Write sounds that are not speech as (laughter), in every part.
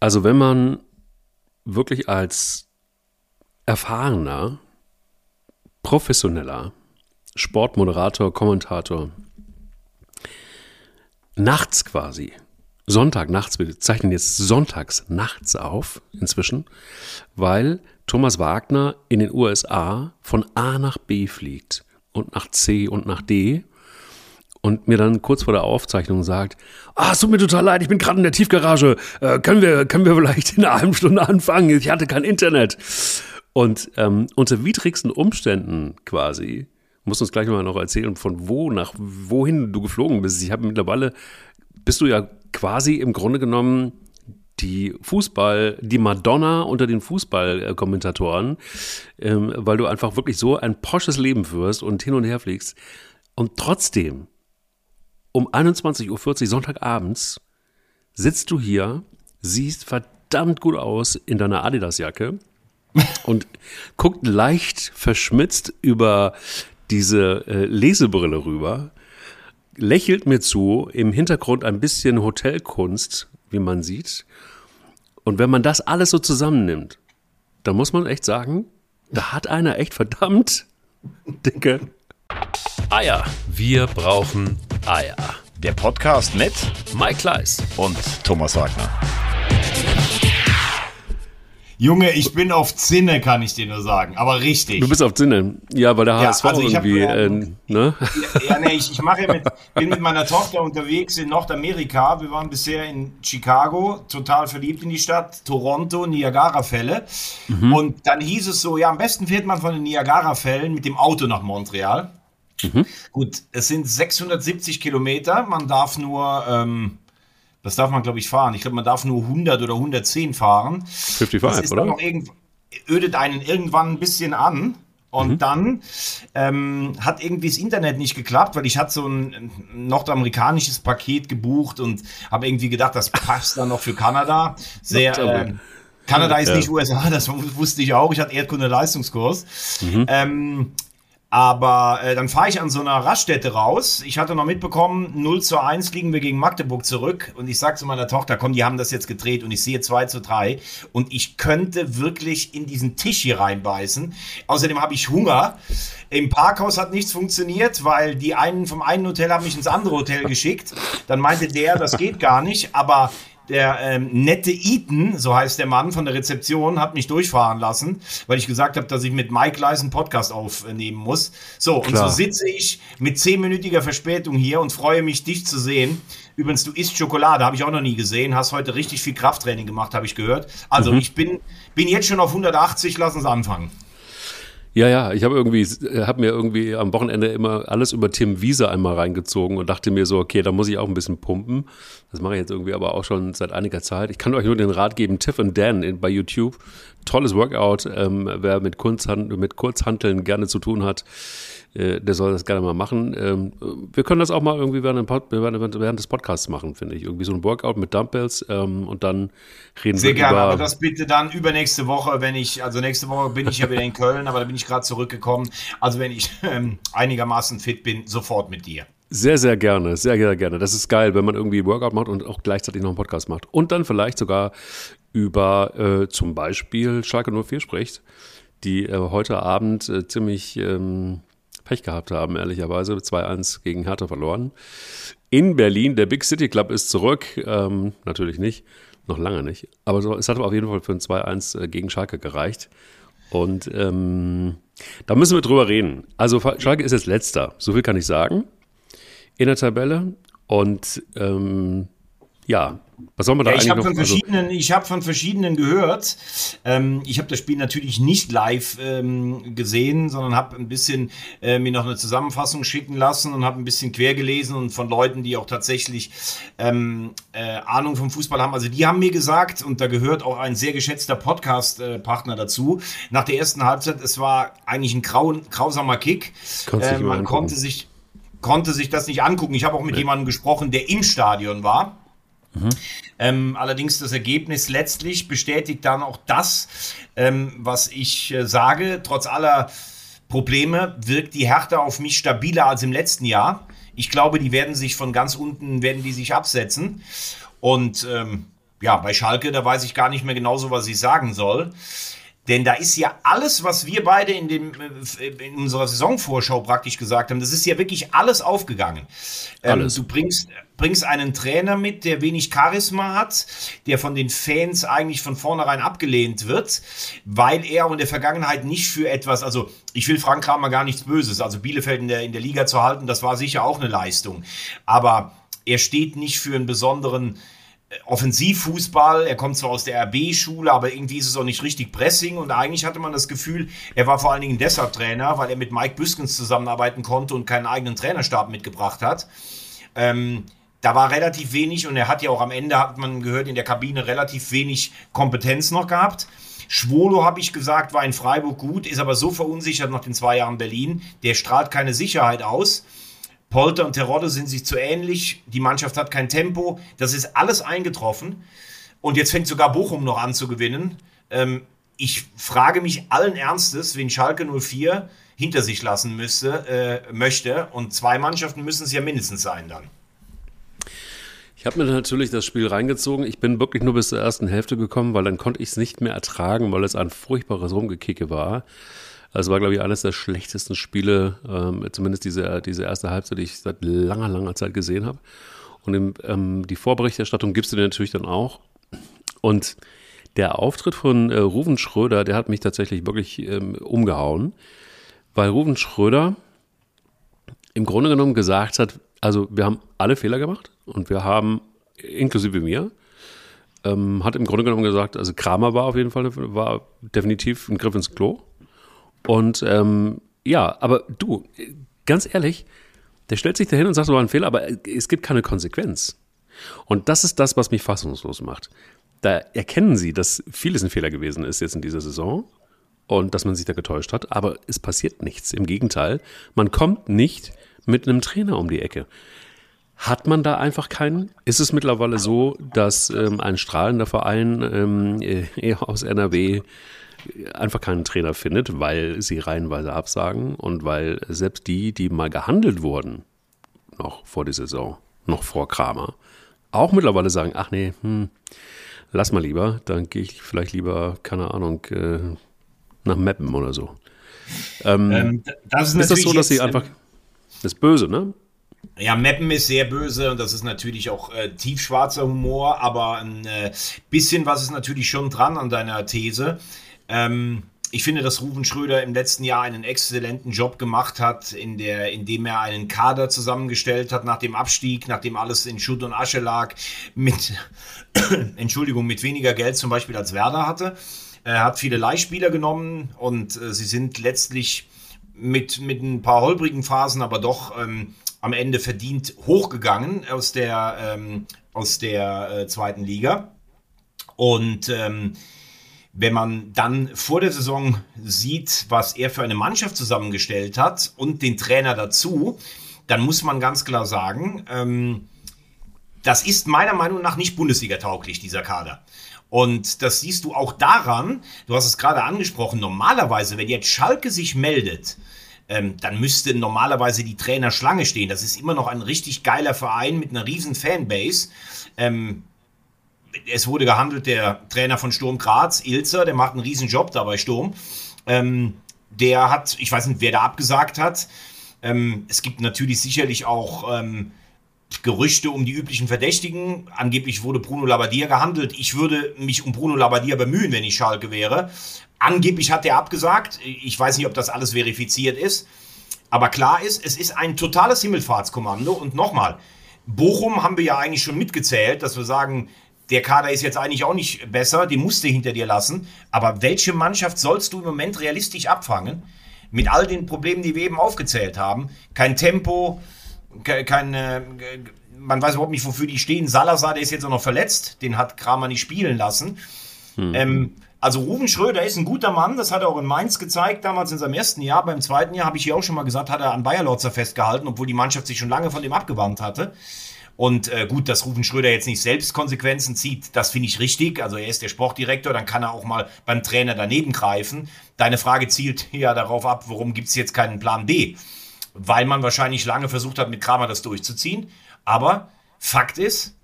Also wenn man wirklich als erfahrener, professioneller Sportmoderator, Kommentator nachts quasi, Sonntag nachts, wir zeichnen jetzt sonntags nachts auf inzwischen, weil Thomas Wagner in den USA von A nach B fliegt und nach C und nach D und mir dann kurz vor der Aufzeichnung sagt, ah, es tut mir total leid, ich bin gerade in der Tiefgarage, äh, können, wir, können wir vielleicht in einer halben Stunde anfangen, ich hatte kein Internet. Und ähm, unter widrigsten Umständen quasi, musst du uns gleich mal noch erzählen, von wo nach wohin du geflogen bist. Ich habe mittlerweile, bist du ja quasi im Grunde genommen die Fußball, die Madonna unter den Fußballkommentatoren, ähm, weil du einfach wirklich so ein posches Leben führst und hin und her fliegst. Und trotzdem, um 21.40 Uhr Sonntagabends, sitzt du hier, siehst verdammt gut aus in deiner Adidas-Jacke (laughs) und guckt leicht verschmitzt über diese äh, Lesebrille rüber, lächelt mir zu, im Hintergrund ein bisschen Hotelkunst, wie man sieht. Und wenn man das alles so zusammennimmt, dann muss man echt sagen, da hat einer echt verdammt dicke Eier. Wir brauchen Eier. Der Podcast mit Mike Kleiss und Thomas Wagner. Junge, ich bin auf Zinne, kann ich dir nur sagen. Aber richtig. Du bist auf Zinne. Ja, weil der Ja, HSV also ich hab irgendwie, nur- äh, ne? Ja, nee, ich, ich mache ja mit, bin mit meiner Tochter unterwegs in Nordamerika. Wir waren bisher in Chicago, total verliebt in die Stadt, Toronto, Niagara-Fälle. Und dann hieß es so, ja, am besten fährt man von den Niagara-Fällen mit dem Auto nach Montreal. Gut, es sind 670 Kilometer. Man darf nur, ähm, das darf man, glaube ich, fahren. Ich glaube, man darf nur 100 oder 110 fahren. Das 55, ist oder? noch irgend, ödet einen irgendwann ein bisschen an. Und Mhm. dann ähm, hat irgendwie das Internet nicht geklappt, weil ich hatte so ein nordamerikanisches Paket gebucht und habe irgendwie gedacht, das passt dann noch für Kanada. Sehr, ähm, Kanada ist Ja. nicht USA, das wusste ich auch. Ich hatte Erdkunde-Leistungskurs. Mhm. Ähm, aber äh, dann fahre ich an so einer Raststätte raus. Ich hatte noch mitbekommen, 0 zu 1 liegen wir gegen Magdeburg zurück. Und ich sag zu meiner Tochter, komm, die haben das jetzt gedreht und ich sehe 2 zu 3. Und ich könnte wirklich in diesen Tisch hier reinbeißen. Außerdem habe ich Hunger. Im Parkhaus hat nichts funktioniert, weil die einen vom einen Hotel haben mich ins andere Hotel geschickt. Dann meinte der, das geht gar nicht. Aber der ähm, nette Eaton, so heißt der Mann von der Rezeption, hat mich durchfahren lassen, weil ich gesagt habe, dass ich mit Mike Leis einen Podcast aufnehmen muss. So, und Klar. so sitze ich mit zehnminütiger Verspätung hier und freue mich, dich zu sehen. Übrigens, du isst Schokolade, habe ich auch noch nie gesehen. Hast heute richtig viel Krafttraining gemacht, habe ich gehört. Also, ich bin, bin jetzt schon auf 180, lass uns anfangen. Ja, ja, ich habe irgendwie, habe mir irgendwie am Wochenende immer alles über Tim Wiese einmal reingezogen und dachte mir so, okay, da muss ich auch ein bisschen pumpen. Das mache ich jetzt irgendwie aber auch schon seit einiger Zeit. Ich kann euch nur den Rat geben, Tiff and Dan in, bei YouTube. Tolles Workout. Ähm, wer mit, Kurzhand, mit Kurzhanteln gerne zu tun hat, äh, der soll das gerne mal machen. Ähm, wir können das auch mal irgendwie während, während des Podcasts machen, finde ich. Irgendwie so ein Workout mit Dumbbells ähm, und dann reden Sehr wir gerne, über... aber das bitte dann übernächste Woche, wenn ich, also nächste Woche bin ich ja wieder in Köln, aber da bin ich gerade zurückgekommen. Also wenn ich ähm, einigermaßen fit bin, sofort mit dir. Sehr, sehr gerne, sehr, sehr gerne. Das ist geil, wenn man irgendwie Workout macht und auch gleichzeitig noch einen Podcast macht. Und dann vielleicht sogar über äh, zum Beispiel Schalke 04 spricht, die äh, heute Abend äh, ziemlich ähm, Pech gehabt haben, ehrlicherweise. 2-1 gegen Hertha verloren. In Berlin, der Big City Club ist zurück. Ähm, natürlich nicht, noch lange nicht. Aber so, es hat auf jeden Fall für ein 2-1 äh, gegen Schalke gereicht. Und ähm, da müssen wir drüber reden. Also Schalke ist jetzt letzter, so viel kann ich sagen in der Tabelle. Und ähm, ja, was soll man da Ja, ich eigentlich habe von Also, ich habe von verschiedenen gehört. Ähm, ich habe das Spiel natürlich nicht live ähm, gesehen, sondern habe ein bisschen äh, mir noch eine Zusammenfassung schicken lassen und habe ein bisschen quer gelesen und von Leuten, die auch tatsächlich ähm, äh, Ahnung vom Fußball haben. Also die haben mir gesagt und da gehört auch ein sehr geschätzter Podcast-Partner dazu. Nach der ersten Halbzeit, es war eigentlich ein grau, grausamer Kick. Äh, man konnte sich konnte sich das nicht angucken. Ich habe auch mit jemandem gesprochen, der im Stadion war. Ähm, allerdings das Ergebnis letztlich bestätigt dann auch das, ähm, was ich äh, sage. Trotz aller Probleme wirkt die Hertha auf mich stabiler als im letzten Jahr. Ich glaube, die werden sich von ganz unten, werden die sich absetzen. Und ähm, ja, bei Schalke, da weiß ich gar nicht mehr genauso, was ich sagen soll. Denn da ist ja alles, was wir beide in, dem, äh, in unserer Saisonvorschau praktisch gesagt haben, das ist ja wirklich alles aufgegangen. Ähm, alles. du bringst, bringst einen Trainer mit, der wenig Charisma hat, der von den Fans eigentlich von vornherein abgelehnt wird, weil er in der Vergangenheit nicht für etwas, also ich will Frank Kramer gar nichts Böses, also Bielefeld in der, in der Liga zu halten, das war sicher auch eine Leistung. Aber er steht nicht für einen besonderen Offensivfußball, er kommt zwar aus der RB-Schule, aber irgendwie ist es auch nicht richtig Pressing und eigentlich hatte man das Gefühl, er war vor allen Dingen deshalb Trainer, weil er mit Mike Büskens zusammenarbeiten konnte und keinen eigenen Trainerstab mitgebracht hat. Ähm, da war relativ wenig und er hat ja auch am Ende, hat man gehört, in der Kabine relativ wenig Kompetenz noch gehabt. Schwolo, habe ich gesagt, war in Freiburg gut, ist aber so verunsichert nach den zwei Jahren Berlin, der strahlt keine Sicherheit aus. Polter und Terodde sind sich zu ähnlich. Die Mannschaft hat kein Tempo. Das ist alles eingetroffen. Und jetzt fängt sogar Bochum noch an zu gewinnen. Ähm, ich frage mich allen Ernstes, wen Schalke 04 hinter sich lassen müsste, äh, möchte. Und zwei Mannschaften müssen es ja mindestens sein dann. Ich habe mir natürlich das Spiel reingezogen. Ich bin wirklich nur bis zur ersten Hälfte gekommen, weil dann konnte ich es nicht mehr ertragen, weil es ein furchtbares Rumgekicke war. Also war, glaube ich, eines der schlechtesten Spiele, ähm, zumindest diese, diese erste Halbzeit, die ich seit langer, langer Zeit gesehen habe. Und im, ähm, die Vorberichterstattung gibst du dir natürlich dann auch. Und der Auftritt von äh, Ruven Schröder, der hat mich tatsächlich wirklich ähm, umgehauen, weil Ruven Schröder im Grunde genommen gesagt hat, also wir haben alle Fehler gemacht und wir haben, inklusive mir, ähm, hat im Grunde genommen gesagt, also Kramer war auf jeden Fall, war definitiv ein Griff ins Klo. Und ähm, ja, aber du, ganz ehrlich, der stellt sich dahin und sagt, es war ein Fehler, aber es gibt keine Konsequenz. Und das ist das, was mich fassungslos macht. Da erkennen sie, dass vieles ein Fehler gewesen ist jetzt in dieser Saison und dass man sich da getäuscht hat, aber es passiert nichts. Im Gegenteil, man kommt nicht mit einem Trainer um die Ecke. Hat man da einfach keinen? Ist es mittlerweile so, dass ähm, ein strahlender Verein ähm, eher (laughs) aus NRW einfach keinen Trainer findet, weil sie reihenweise absagen und weil selbst die, die mal gehandelt wurden, noch vor der Saison, noch vor Kramer, auch mittlerweile sagen, ach nee, hm, lass mal lieber, dann gehe ich vielleicht lieber, keine Ahnung, äh, nach Meppen oder so. Ähm, ähm, das ist, ist das so, dass sie einfach, das ist böse, ne? Ja, Meppen ist sehr böse und das ist natürlich auch äh, tiefschwarzer Humor, aber ein äh, bisschen was ist natürlich schon dran an deiner These. Ähm, ich finde, dass Ruven Schröder im letzten Jahr einen exzellenten Job gemacht hat, in der, indem er einen Kader zusammengestellt hat nach dem Abstieg, nachdem alles in Schutt und Asche lag, mit, (coughs) Entschuldigung, mit weniger Geld zum Beispiel als Werder hatte. Er hat viele Leihspieler genommen und äh, sie sind letztlich mit, mit ein paar holprigen Phasen, aber doch ähm, am Ende verdient hochgegangen aus der, ähm, aus der äh, zweiten Liga. Und ähm, wenn man dann vor der Saison sieht, was er für eine Mannschaft zusammengestellt hat und den Trainer dazu, dann muss man ganz klar sagen, ähm, das ist meiner Meinung nach nicht Bundesliga-tauglich, dieser Kader. Und das siehst du auch daran, du hast es gerade angesprochen, normalerweise, wenn jetzt Schalke sich meldet, ähm, dann müsste normalerweise die Trainer Schlange stehen. Das ist immer noch ein richtig geiler Verein mit einer riesen Fanbase. Ähm, es wurde gehandelt, der Trainer von Sturm Graz, Ilzer, der macht einen riesen Job da bei Sturm. Ähm, der hat, ich weiß nicht, wer da abgesagt hat. Ähm, es gibt natürlich sicherlich auch ähm, Gerüchte um die üblichen Verdächtigen. Angeblich wurde Bruno Labbadia gehandelt. Ich würde mich um Bruno Labbadia bemühen, wenn ich Schalke wäre. Angeblich hat er abgesagt. Ich weiß nicht, ob das alles verifiziert ist. Aber klar ist, es ist ein totales Himmelfahrtskommando. Und nochmal, Bochum haben wir ja eigentlich schon mitgezählt, dass wir sagen, der Kader ist jetzt eigentlich auch nicht besser, den musst du hinter dir lassen. Aber welche Mannschaft sollst du im Moment realistisch abfangen? Mit all den Problemen, die wir eben aufgezählt haben. Kein Tempo, kein, äh, man weiß überhaupt nicht, wofür die stehen. Salazar, der ist jetzt auch noch verletzt, den hat Kramer nicht spielen lassen. Hm. Ähm, also Ruven Schröder ist ein guter Mann, das hat er auch in Mainz gezeigt, damals in seinem ersten Jahr. Beim zweiten Jahr habe ich hier auch schon mal gesagt, hat er an Bayer Lorzer festgehalten, obwohl die Mannschaft sich schon lange von dem abgewandt hatte. Und äh, gut, dass Rufen Schröder jetzt nicht selbst Konsequenzen zieht, das finde ich richtig. Also er ist der Sportdirektor, dann kann er auch mal beim Trainer daneben greifen. Deine Frage zielt (laughs) ja darauf ab, warum gibt es jetzt keinen Plan B? Weil man wahrscheinlich lange versucht hat, mit Kramer das durchzuziehen. Aber Fakt ist,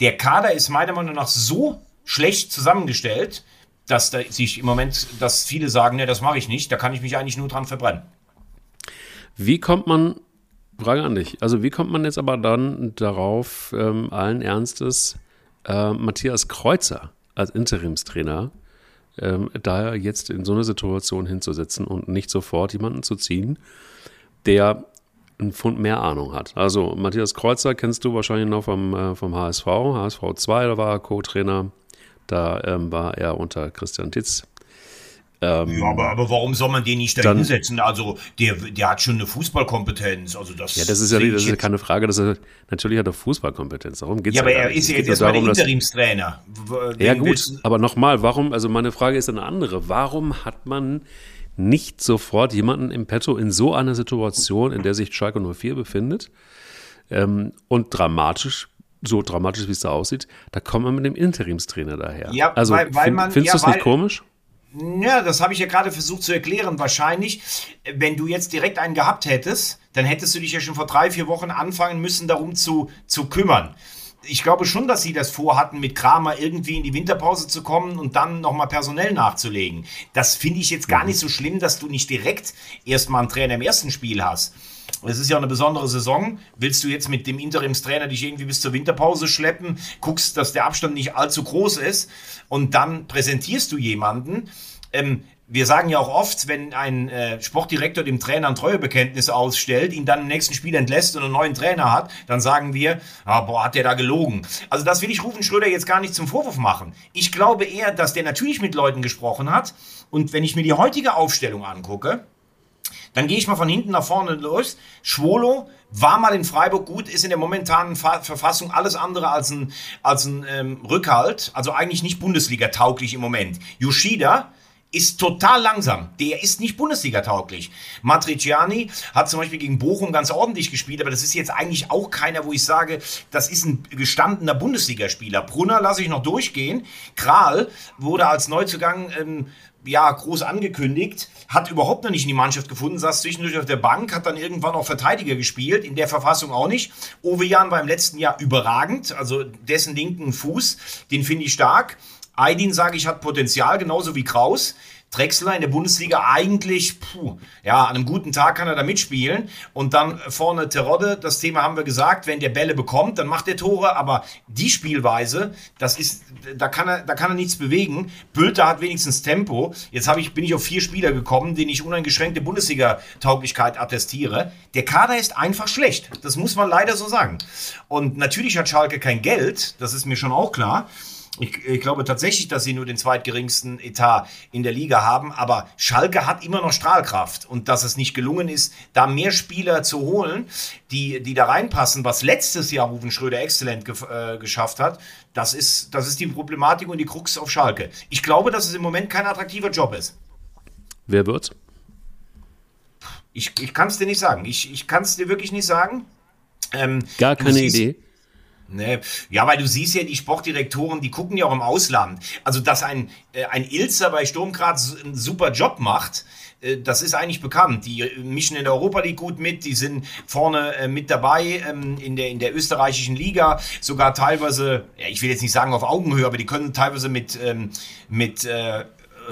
Der Kader ist meiner Meinung nach so schlecht zusammengestellt, dass da sich im Moment, dass viele sagen, ne, das mache ich nicht, da kann ich mich eigentlich nur dran verbrennen. Wie kommt man, Frage an dich, also wie kommt man jetzt aber dann darauf, ähm, allen Ernstes, äh, Matthias Kreuzer als Interimstrainer ähm, da jetzt in so eine Situation hinzusetzen und nicht sofort jemanden zu ziehen, der einen Pfund mehr Ahnung hat. Also Matthias Kreuzer kennst du wahrscheinlich noch vom, äh, vom HSV, HSV 2, da war er Co-Trainer, da ähm, war er unter Christian Titz ähm, ja, aber, aber warum soll man den nicht da hinsetzen? Also, der, der hat schon eine Fußballkompetenz. Also das ja, das ist ja, das ist ja keine Frage. Das ist, natürlich hat er Fußballkompetenz. Darum geht's ja, aber er ist ja jetzt erstmal der Interimstrainer. Ja, gut, aber nochmal, warum, also meine Frage ist eine andere. Warum hat man nicht sofort jemanden im Petto in so einer Situation, in der sich Schalke 04 befindet ähm, und dramatisch so dramatisch, wie es da aussieht, da kommt man mit dem Interimstrainer daher. Ja, also weil, weil man, findest ja, du es nicht komisch? Ja, das habe ich ja gerade versucht zu erklären. Wahrscheinlich, wenn du jetzt direkt einen gehabt hättest, dann hättest du dich ja schon vor drei, vier Wochen anfangen müssen, darum zu, zu kümmern. Ich glaube schon, dass sie das vorhatten, mit Kramer irgendwie in die Winterpause zu kommen und dann nochmal personell nachzulegen. Das finde ich jetzt gar mhm. nicht so schlimm, dass du nicht direkt erstmal einen Trainer im ersten Spiel hast. Es ist ja eine besondere Saison. Willst du jetzt mit dem Interimstrainer dich irgendwie bis zur Winterpause schleppen, guckst, dass der Abstand nicht allzu groß ist und dann präsentierst du jemanden. Ähm, wir sagen ja auch oft, wenn ein äh, Sportdirektor dem Trainer ein Treuebekenntnis ausstellt, ihn dann im nächsten Spiel entlässt und einen neuen Trainer hat, dann sagen wir, ah, boah, hat der da gelogen. Also das will ich Rufen Schröder jetzt gar nicht zum Vorwurf machen. Ich glaube eher, dass der natürlich mit Leuten gesprochen hat. Und wenn ich mir die heutige Aufstellung angucke, dann gehe ich mal von hinten nach vorne los. Schwolo war mal in Freiburg gut, ist in der momentanen Verfassung alles andere als ein, als ein ähm, Rückhalt. Also eigentlich nicht Bundesliga-tauglich im Moment. Yoshida ist total langsam. Der ist nicht Bundesliga-tauglich. Matriciani hat zum Beispiel gegen Bochum ganz ordentlich gespielt, aber das ist jetzt eigentlich auch keiner, wo ich sage, das ist ein gestandener Bundesligaspieler. Brunner lasse ich noch durchgehen. Kral wurde als Neuzugang ähm, ja, groß angekündigt, hat überhaupt noch nicht in die Mannschaft gefunden, saß zwischendurch auf der Bank, hat dann irgendwann auch Verteidiger gespielt, in der Verfassung auch nicht. Owe Jan war im letzten Jahr überragend, also dessen linken Fuß, den finde ich stark. Aydin, sage ich, hat Potenzial, genauso wie Kraus. Drexler in der Bundesliga eigentlich, puh, ja, an einem guten Tag kann er da mitspielen. Und dann vorne Terodde, das Thema haben wir gesagt, wenn der Bälle bekommt, dann macht er Tore, aber die Spielweise, das ist, da kann er, da kann er nichts bewegen. Bülter hat wenigstens Tempo. Jetzt ich, bin ich auf vier Spieler gekommen, denen ich uneingeschränkte Bundesliga-Tauglichkeit attestiere. Der Kader ist einfach schlecht. Das muss man leider so sagen. Und natürlich hat Schalke kein Geld, das ist mir schon auch klar. Ich, ich, glaube tatsächlich, dass sie nur den zweitgeringsten Etat in der Liga haben, aber Schalke hat immer noch Strahlkraft und dass es nicht gelungen ist, da mehr Spieler zu holen, die, die da reinpassen, was letztes Jahr Rufen Schröder exzellent ge äh, geschafft hat, das ist, das ist die Problematik und die Krux auf Schalke. Ich glaube, dass es im Moment kein attraktiver Job ist. Wer wird's? Ich, ich kann es dir nicht sagen. Ich, ich kann es dir wirklich nicht sagen. Ähm, Gar keine Idee. Nee. Ja, weil du siehst ja, die Sportdirektoren, die gucken ja auch im Ausland. Also, dass ein, äh, ein Ilzer bei Sturm gerade einen super Job macht, äh, das ist eigentlich bekannt. Die mischen in der Europa League gut mit, die sind vorne äh, mit dabei ähm, in, der, in der österreichischen Liga, sogar teilweise, ja, ich will jetzt nicht sagen auf Augenhöhe, aber die können teilweise mit, ähm, mit äh,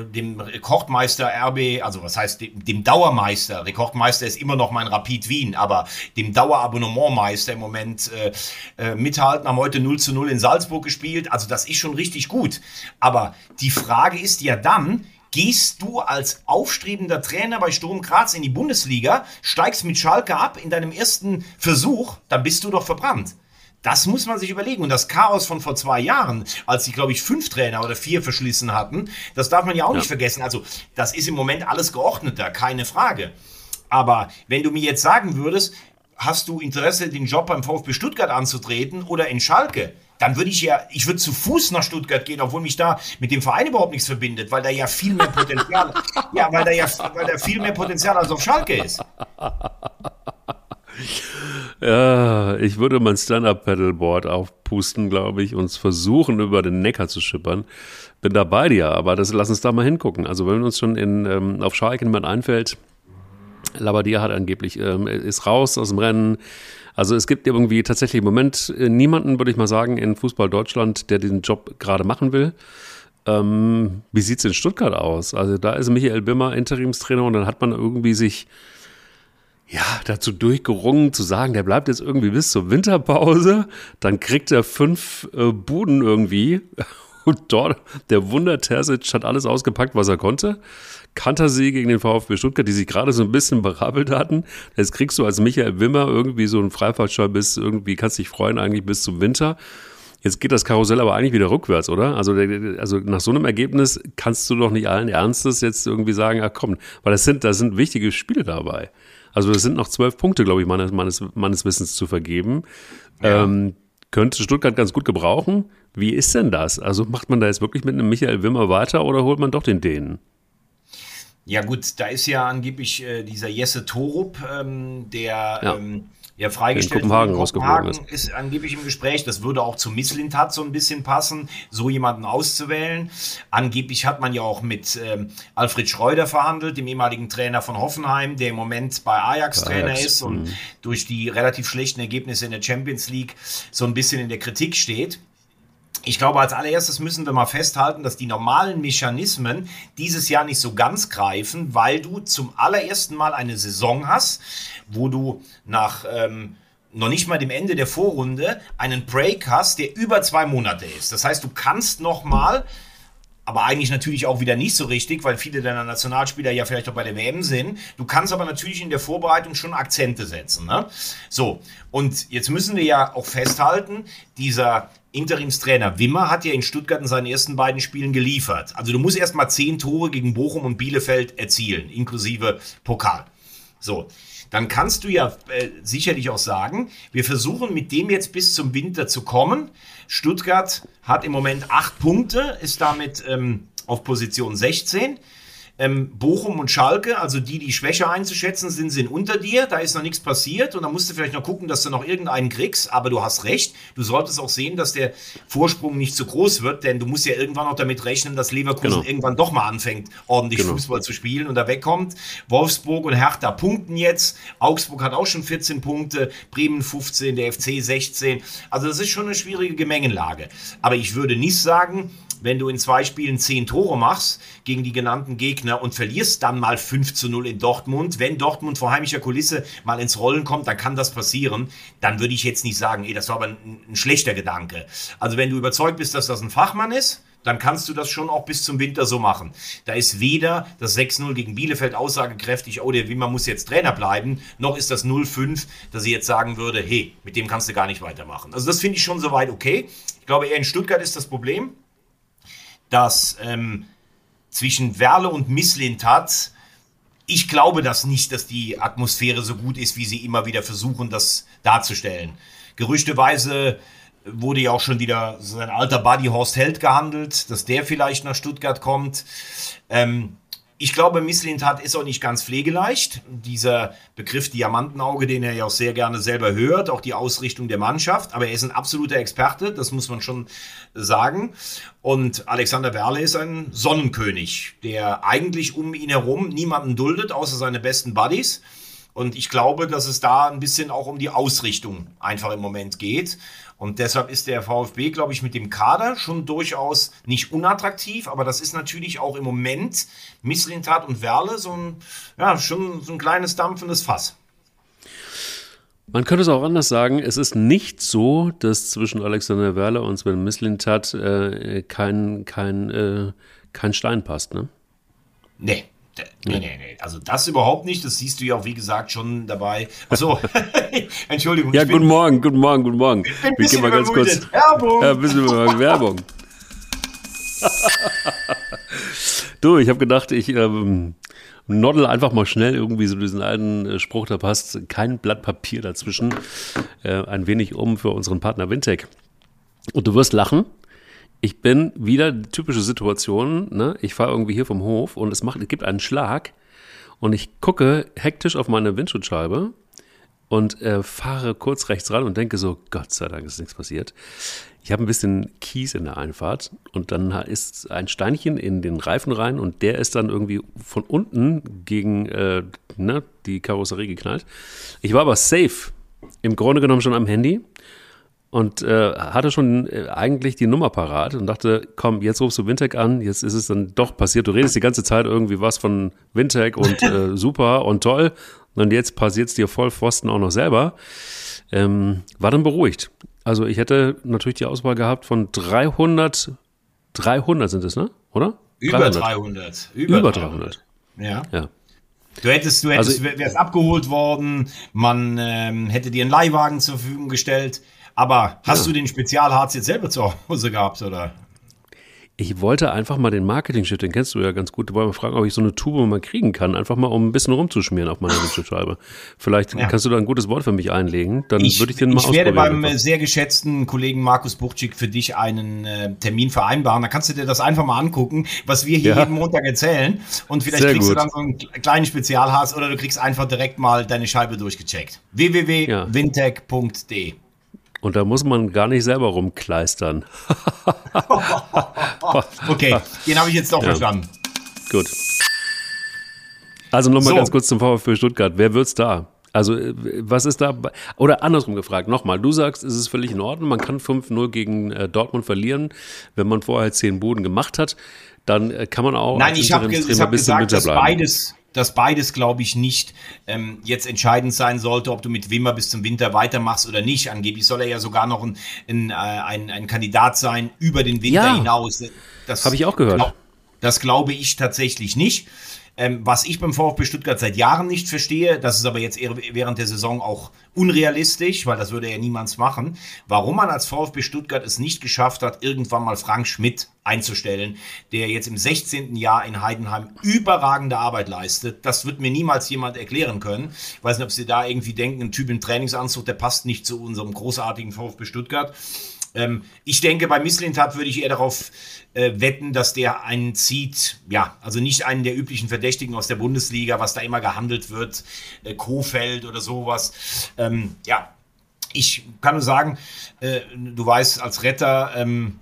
dem Rekordmeister RB, also was heißt dem, dem, Dauermeister, Rekordmeister ist immer noch mein Rapid Wien, aber dem Dauerabonnementmeister im Moment äh, äh, mithalten, haben heute 0 zu 0 in Salzburg gespielt, also das ist schon richtig gut. Aber die Frage ist ja dann, gehst du als aufstrebender Trainer bei Sturm Graz in die Bundesliga, steigst mit Schalke ab in deinem ersten Versuch, dann bist du doch verbrannt. Das muss man sich überlegen. Und das Chaos von vor zwei Jahren, als sie, glaube ich, fünf Trainer oder vier verschlissen hatten, das darf man ja auch ja. nicht vergessen. Also, das ist im Moment alles geordneter, keine Frage. Aber wenn du mir jetzt sagen würdest, hast du Interesse, den Job beim VfB Stuttgart anzutreten oder in Schalke? Dann würde ich ja, ich würde zu Fuß nach Stuttgart gehen, obwohl mich da mit dem Verein überhaupt nichts verbindet, weil da ja viel mehr Potenzial, (laughs) ja, weil da ja, weil da viel mehr Potenzial als auf Schalke ist. Ja, ich würde mein Stand-Up-Paddleboard aufpusten, glaube ich, und versuchen, über den Neckar zu schippern. Bin da bei dir, aber das, lass uns da mal hingucken. Also, wenn uns schon in, ähm, auf Schalke niemand einfällt, Labadia hat angeblich, ähm, ist raus aus dem Rennen. Also es gibt irgendwie tatsächlich im Moment äh, niemanden, würde ich mal sagen, in Fußball Deutschland, der diesen Job gerade machen will. Ähm, wie sieht es in Stuttgart aus? Also da ist Michael Bimmer Interimstrainer und dann hat man irgendwie sich ja, dazu durchgerungen zu sagen, der bleibt jetzt irgendwie bis zur Winterpause, dann kriegt er fünf äh, Buden irgendwie (laughs) und dort der Wunder Terzic hat alles ausgepackt, was er konnte. Kantersee gegen den VfB Stuttgart, die sich gerade so ein bisschen berappelt hatten. Jetzt kriegst du als Michael Wimmer irgendwie so einen Freifahrtschein bis irgendwie, kannst dich freuen eigentlich bis zum Winter. Jetzt geht das Karussell aber eigentlich wieder rückwärts, oder? Also, also nach so einem Ergebnis kannst du doch nicht allen Ernstes jetzt irgendwie sagen, ach komm, weil das sind, da sind wichtige Spiele dabei. Also es sind noch zwölf Punkte, glaube ich, meines, meines, meines Wissens zu vergeben. Ja. Ähm, könnte Stuttgart ganz gut gebrauchen. Wie ist denn das? Also macht man da jetzt wirklich mit einem Michael Wimmer weiter oder holt man doch den Dänen? Ja gut, da ist ja angeblich äh, dieser Jesse Torup, ähm, der ja. ähm, ja freigestellt in Kopenhagen, Kopenhagen ist. ist angeblich im Gespräch. Das würde auch zu Misslintat so ein bisschen passen, so jemanden auszuwählen. Angeblich hat man ja auch mit ähm, Alfred Schreuder verhandelt, dem ehemaligen Trainer von Hoffenheim, der im Moment bei Ajax, Ajax Trainer ist und mh. durch die relativ schlechten Ergebnisse in der Champions League so ein bisschen in der Kritik steht. Ich glaube, als allererstes müssen wir mal festhalten, dass die normalen Mechanismen dieses Jahr nicht so ganz greifen, weil du zum allerersten Mal eine Saison hast, wo du nach ähm, noch nicht mal dem Ende der Vorrunde einen Break hast, der über zwei Monate ist. Das heißt, du kannst noch mal aber eigentlich natürlich auch wieder nicht so richtig, weil viele deiner Nationalspieler ja vielleicht auch bei der WM sind. Du kannst aber natürlich in der Vorbereitung schon Akzente setzen. Ne? So, und jetzt müssen wir ja auch festhalten, dieser Interimstrainer Wimmer hat ja in Stuttgart in seinen ersten beiden Spielen geliefert. Also du musst erst mal zehn Tore gegen Bochum und Bielefeld erzielen, inklusive Pokal. So, dann kannst du ja äh, sicherlich auch sagen, wir versuchen mit dem jetzt bis zum Winter zu kommen. Stuttgart hat im Moment acht Punkte, ist damit ähm, auf Position 16. Ähm, Bochum und Schalke, also die, die schwächer einzuschätzen sind, sind unter dir. Da ist noch nichts passiert und da musst du vielleicht noch gucken, dass du noch irgendeinen kriegst. Aber du hast recht. Du solltest auch sehen, dass der Vorsprung nicht zu groß wird, denn du musst ja irgendwann noch damit rechnen, dass Leverkusen genau. irgendwann doch mal anfängt, ordentlich genau. Fußball zu spielen und da wegkommt. Wolfsburg und Hertha punkten jetzt. Augsburg hat auch schon 14 Punkte, Bremen 15, der FC 16. Also das ist schon eine schwierige Gemengenlage. Aber ich würde nicht sagen, wenn du in zwei Spielen zehn Tore machst gegen die genannten Gegner und verlierst dann mal 5 zu 0 in Dortmund, wenn Dortmund vor heimischer Kulisse mal ins Rollen kommt, dann kann das passieren, dann würde ich jetzt nicht sagen, ey, das war aber ein, ein schlechter Gedanke. Also wenn du überzeugt bist, dass das ein Fachmann ist, dann kannst du das schon auch bis zum Winter so machen. Da ist weder das 6-0 gegen Bielefeld aussagekräftig, oh, der Wimmer muss jetzt Trainer bleiben, noch ist das 0-5, dass ich jetzt sagen würde, hey, mit dem kannst du gar nicht weitermachen. Also das finde ich schon soweit okay. Ich glaube, eher in Stuttgart ist das Problem dass ähm, zwischen Werle und Misslintat, ich glaube das nicht, dass die Atmosphäre so gut ist, wie sie immer wieder versuchen, das darzustellen. Gerüchteweise wurde ja auch schon wieder sein alter Buddy Horst Held gehandelt, dass der vielleicht nach Stuttgart kommt. Ähm, ich glaube, Misslintat ist auch nicht ganz pflegeleicht. Dieser Begriff Diamantenauge, den er ja auch sehr gerne selber hört, auch die Ausrichtung der Mannschaft. Aber er ist ein absoluter Experte, das muss man schon sagen. Und Alexander Werle ist ein Sonnenkönig, der eigentlich um ihn herum niemanden duldet, außer seine besten Buddies. Und ich glaube, dass es da ein bisschen auch um die Ausrichtung einfach im Moment geht. Und deshalb ist der VfB, glaube ich, mit dem Kader schon durchaus nicht unattraktiv, aber das ist natürlich auch im Moment Misslintat und Werle so ein, ja, schon so ein kleines dampfendes Fass. Man könnte es auch anders sagen, es ist nicht so, dass zwischen Alexander Werle und Sven Misslintat äh, kein, kein, äh, kein Stein passt, ne? Nee, Nee, nee, nee. Also das überhaupt nicht. Das siehst du ja auch, wie gesagt, schon dabei. Achso, (laughs) Entschuldigung. Ja, guten Morgen, guten Morgen, guten Morgen. Ich bin ein bisschen mal ganz kurz. Werbung. Ja, ein bisschen Werbung. (laughs) du, ich habe gedacht, ich ähm, noddel einfach mal schnell irgendwie so diesen alten äh, Spruch, da passt kein Blatt Papier dazwischen, äh, ein wenig um für unseren Partner Wintec. Und du wirst lachen ich bin wieder die typische Situation, ne? ich fahre irgendwie hier vom Hof und es, macht, es gibt einen Schlag und ich gucke hektisch auf meine Windschutzscheibe und äh, fahre kurz rechts ran und denke so, Gott sei Dank ist nichts passiert. ich habe ein bisschen Kies in der Einfahrt und dann ist ein Steinchen in den Reifen rein und der ist dann irgendwie von unten gegen äh, ne, die Karosserie geknallt. Ich war aber safe, im Grunde genommen schon am Handy und äh, hatte schon äh, eigentlich die Nummer parat und dachte, komm, jetzt rufst du Wintec an, jetzt ist es dann doch passiert. Du redest die ganze Zeit irgendwie was von Wintec und (laughs) äh, super und toll und jetzt passiert es dir voll Pfosten auch noch selber. Ähm, war dann beruhigt. Also ich hätte natürlich die Auswahl gehabt von 300, 300 sind es, ne? Oder? Über 300. 300. Über, Über 300. 300. Ja. Ja. Du hättest, du hättest, also, wärst abgeholt worden, man ähm, hätte dir einen Leihwagen zur Verfügung gestellt. Aber hast ja. du den Spezialharz jetzt selber zu Hause gehabt, oder? Ich wollte einfach mal den Marketing-Shit, den kennst du ja ganz gut. Ich wollte mal fragen, ob ich so eine Tube mal kriegen kann. Einfach mal, um ein bisschen rumzuschmieren auf meiner Windschutzscheibe. Vielleicht ja. kannst du da ein gutes Wort für mich einlegen. Dann ich, würde ich den mal Ich werde beim einfach. sehr geschätzten Kollegen Markus Buchczyk für dich einen äh, Termin vereinbaren. Da kannst du dir das einfach mal angucken, was wir hier ja. jeden Montag erzählen. Und vielleicht sehr kriegst gut. du dann so einen kleinen Spezialharz oder du kriegst einfach direkt mal deine Scheibe durchgecheckt. www.wintech.de und da muss man gar nicht selber rumkleistern. (laughs) okay, den habe ich jetzt doch ja. verstanden. Gut. Also nochmal so. ganz kurz zum VfB Stuttgart. Wer wird's da? Also, äh, was ist da? Oder andersrum gefragt, nochmal. Du sagst, es ist völlig in Ordnung. Man kann 5-0 gegen äh, Dortmund verlieren, wenn man vorher 10 Boden gemacht hat. Dann äh, kann man auch. Nein, ich habe hab gesagt, dass beides, dass beides, glaube ich, nicht ähm, jetzt entscheidend sein sollte, ob du mit Wimmer bis zum Winter weitermachst oder nicht. Angeblich soll er ja sogar noch ein, ein, äh, ein, ein Kandidat sein über den Winter ja, hinaus. Das habe ich auch gehört. Glaub, das glaube ich tatsächlich nicht. Ähm, was ich beim VfB Stuttgart seit Jahren nicht verstehe, das ist aber jetzt während der Saison auch unrealistisch, weil das würde ja niemand machen, warum man als VfB Stuttgart es nicht geschafft hat, irgendwann mal Frank Schmidt einzustellen, der jetzt im 16. Jahr in Heidenheim überragende Arbeit leistet. Das wird mir niemals jemand erklären können. Ich weiß nicht, ob Sie da irgendwie denken, ein Typ im Trainingsanzug, der passt nicht zu unserem großartigen VfB Stuttgart. Ähm, ich denke, bei Misslintat würde ich eher darauf äh, wetten, dass der einen zieht, ja, also nicht einen der üblichen Verdächtigen aus der Bundesliga, was da immer gehandelt wird, äh, Kofeld oder sowas. Ähm, ja, ich kann nur sagen, äh, du weißt, als Retter, ähm,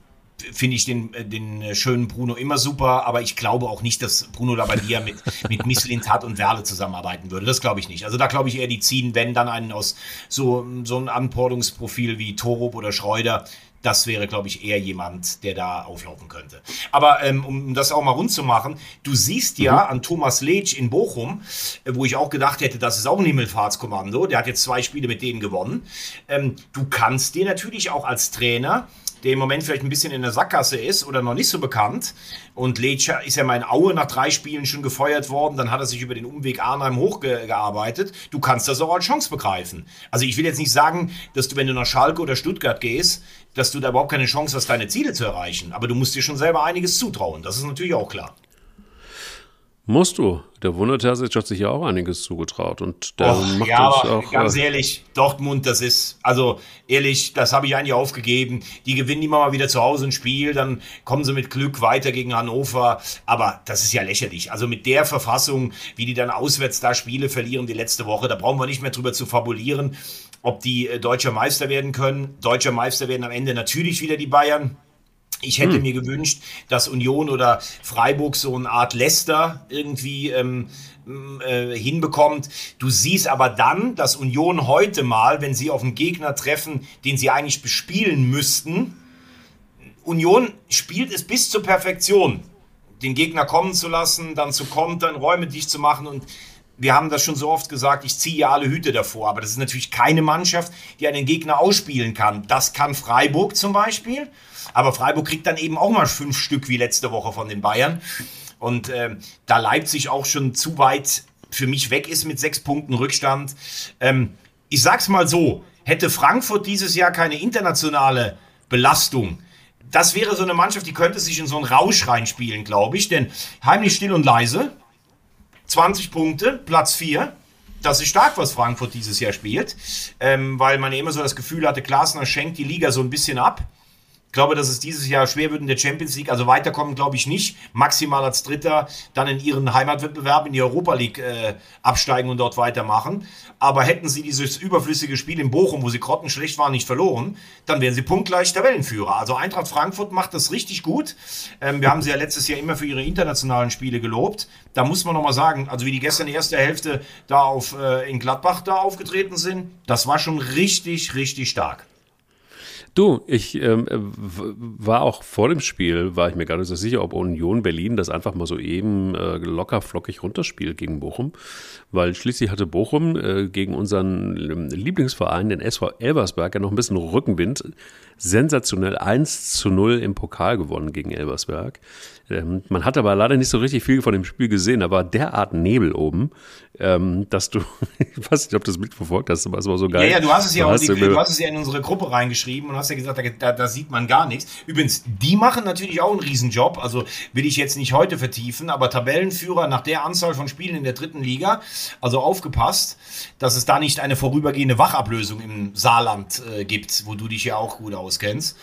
finde ich den, äh, den schönen Bruno immer super, aber ich glaube auch nicht, dass Bruno Labbadia mit, (laughs) mit Misslintat und Werle zusammenarbeiten würde. Das glaube ich nicht. Also da glaube ich eher, die ziehen, wenn, dann einen aus so, so ein Anforderungsprofil wie Torup oder Schreuder, das wäre, glaube ich, eher jemand, der da auflaufen könnte. Aber ähm, um das auch mal rund zu machen, du siehst ja mhm. an Thomas Leitsch in Bochum, äh, wo ich auch gedacht hätte, das ist auch ein Himmelfahrtskommando, der hat jetzt zwei Spiele mit denen gewonnen. Ähm, du kannst dir natürlich auch als Trainer der im Moment vielleicht ein bisschen in der Sackgasse ist oder noch nicht so bekannt. Und Lecha ist ja mal in Aue nach drei Spielen schon gefeuert worden. Dann hat er sich über den Umweg Arnheim hochgearbeitet. Du kannst das auch als Chance begreifen. Also ich will jetzt nicht sagen, dass du, wenn du nach Schalke oder Stuttgart gehst, dass du da überhaupt keine Chance hast, deine Ziele zu erreichen. Aber du musst dir schon selber einiges zutrauen. Das ist natürlich auch klar. Musst du. Der Wunderterzic hat sich ja auch einiges zugetraut und der Och, macht ja, das auch. Ganz äh, ehrlich, Dortmund, das ist, also ehrlich, das habe ich eigentlich aufgegeben. Die gewinnen immer mal wieder zu Hause ein Spiel, dann kommen sie mit Glück weiter gegen Hannover. Aber das ist ja lächerlich. Also mit der Verfassung, wie die dann auswärts da Spiele verlieren die letzte Woche, da brauchen wir nicht mehr drüber zu fabulieren, ob die äh, deutscher Meister werden können. Deutscher Meister werden am Ende natürlich wieder die Bayern. Ich hätte hm. mir gewünscht, dass Union oder Freiburg so eine Art Leicester irgendwie ähm, äh, hinbekommt. Du siehst aber dann, dass Union heute mal, wenn sie auf einen Gegner treffen, den sie eigentlich bespielen müssten, Union spielt es bis zur Perfektion, den Gegner kommen zu lassen, dann zu kontern, Räume dicht zu machen und wir haben das schon so oft gesagt, ich ziehe ja alle Hüte davor, aber das ist natürlich keine Mannschaft, die einen Gegner ausspielen kann. Das kann Freiburg zum Beispiel. Aber Freiburg kriegt dann eben auch mal fünf Stück wie letzte Woche von den Bayern. Und äh, da Leipzig auch schon zu weit für mich weg ist mit sechs Punkten Rückstand. Ähm, ich sag's mal so, hätte Frankfurt dieses Jahr keine internationale Belastung, das wäre so eine Mannschaft, die könnte sich in so einen Rausch reinspielen, glaube ich. Denn heimlich still und leise, 20 Punkte, Platz 4. Das ist stark, was Frankfurt dieses Jahr spielt, ähm, weil man immer so das Gefühl hatte, Glasner schenkt die Liga so ein bisschen ab. Glaube, dass es dieses Jahr schwer wird in der Champions League. Also weiterkommen glaube ich nicht. Maximal als Dritter dann in ihren Heimatwettbewerb in die Europa League äh, absteigen und dort weitermachen. Aber hätten sie dieses überflüssige Spiel in Bochum, wo sie grottenschlecht waren, nicht verloren, dann wären sie punktgleich Tabellenführer. Also Eintracht Frankfurt macht das richtig gut. Ähm, wir haben sie ja letztes Jahr immer für ihre internationalen Spiele gelobt. Da muss man nochmal sagen, also wie die gestern die erste Hälfte da auf, äh, in Gladbach da aufgetreten sind, das war schon richtig, richtig stark. Du, ich ähm, war auch vor dem Spiel, war ich mir gar nicht so sicher, ob Union Berlin das einfach mal so eben äh, locker flockig runterspielt gegen Bochum, weil schließlich hatte Bochum äh, gegen unseren ähm, Lieblingsverein, den SV Elversberg, ja noch ein bisschen Rückenwind. Sensationell 1 zu 0 im Pokal gewonnen gegen Elversberg. Ähm, man hat aber leider nicht so richtig viel von dem Spiel gesehen, da war derart Nebel oben, ähm, dass du, (laughs) ich weiß nicht, ob du das mitverfolgt hast, aber es war so geil. Ja, ja, du hast es ja, auch, die, du hast es ja in unsere Gruppe reingeschrieben und hast ja gesagt, da, da, sieht man gar nichts. Übrigens, die machen natürlich auch einen Riesenjob, also will ich jetzt nicht heute vertiefen, aber Tabellenführer nach der Anzahl von Spielen in der dritten Liga, also aufgepasst, dass es da nicht eine vorübergehende Wachablösung im Saarland äh, gibt, wo du dich ja auch gut auskennst.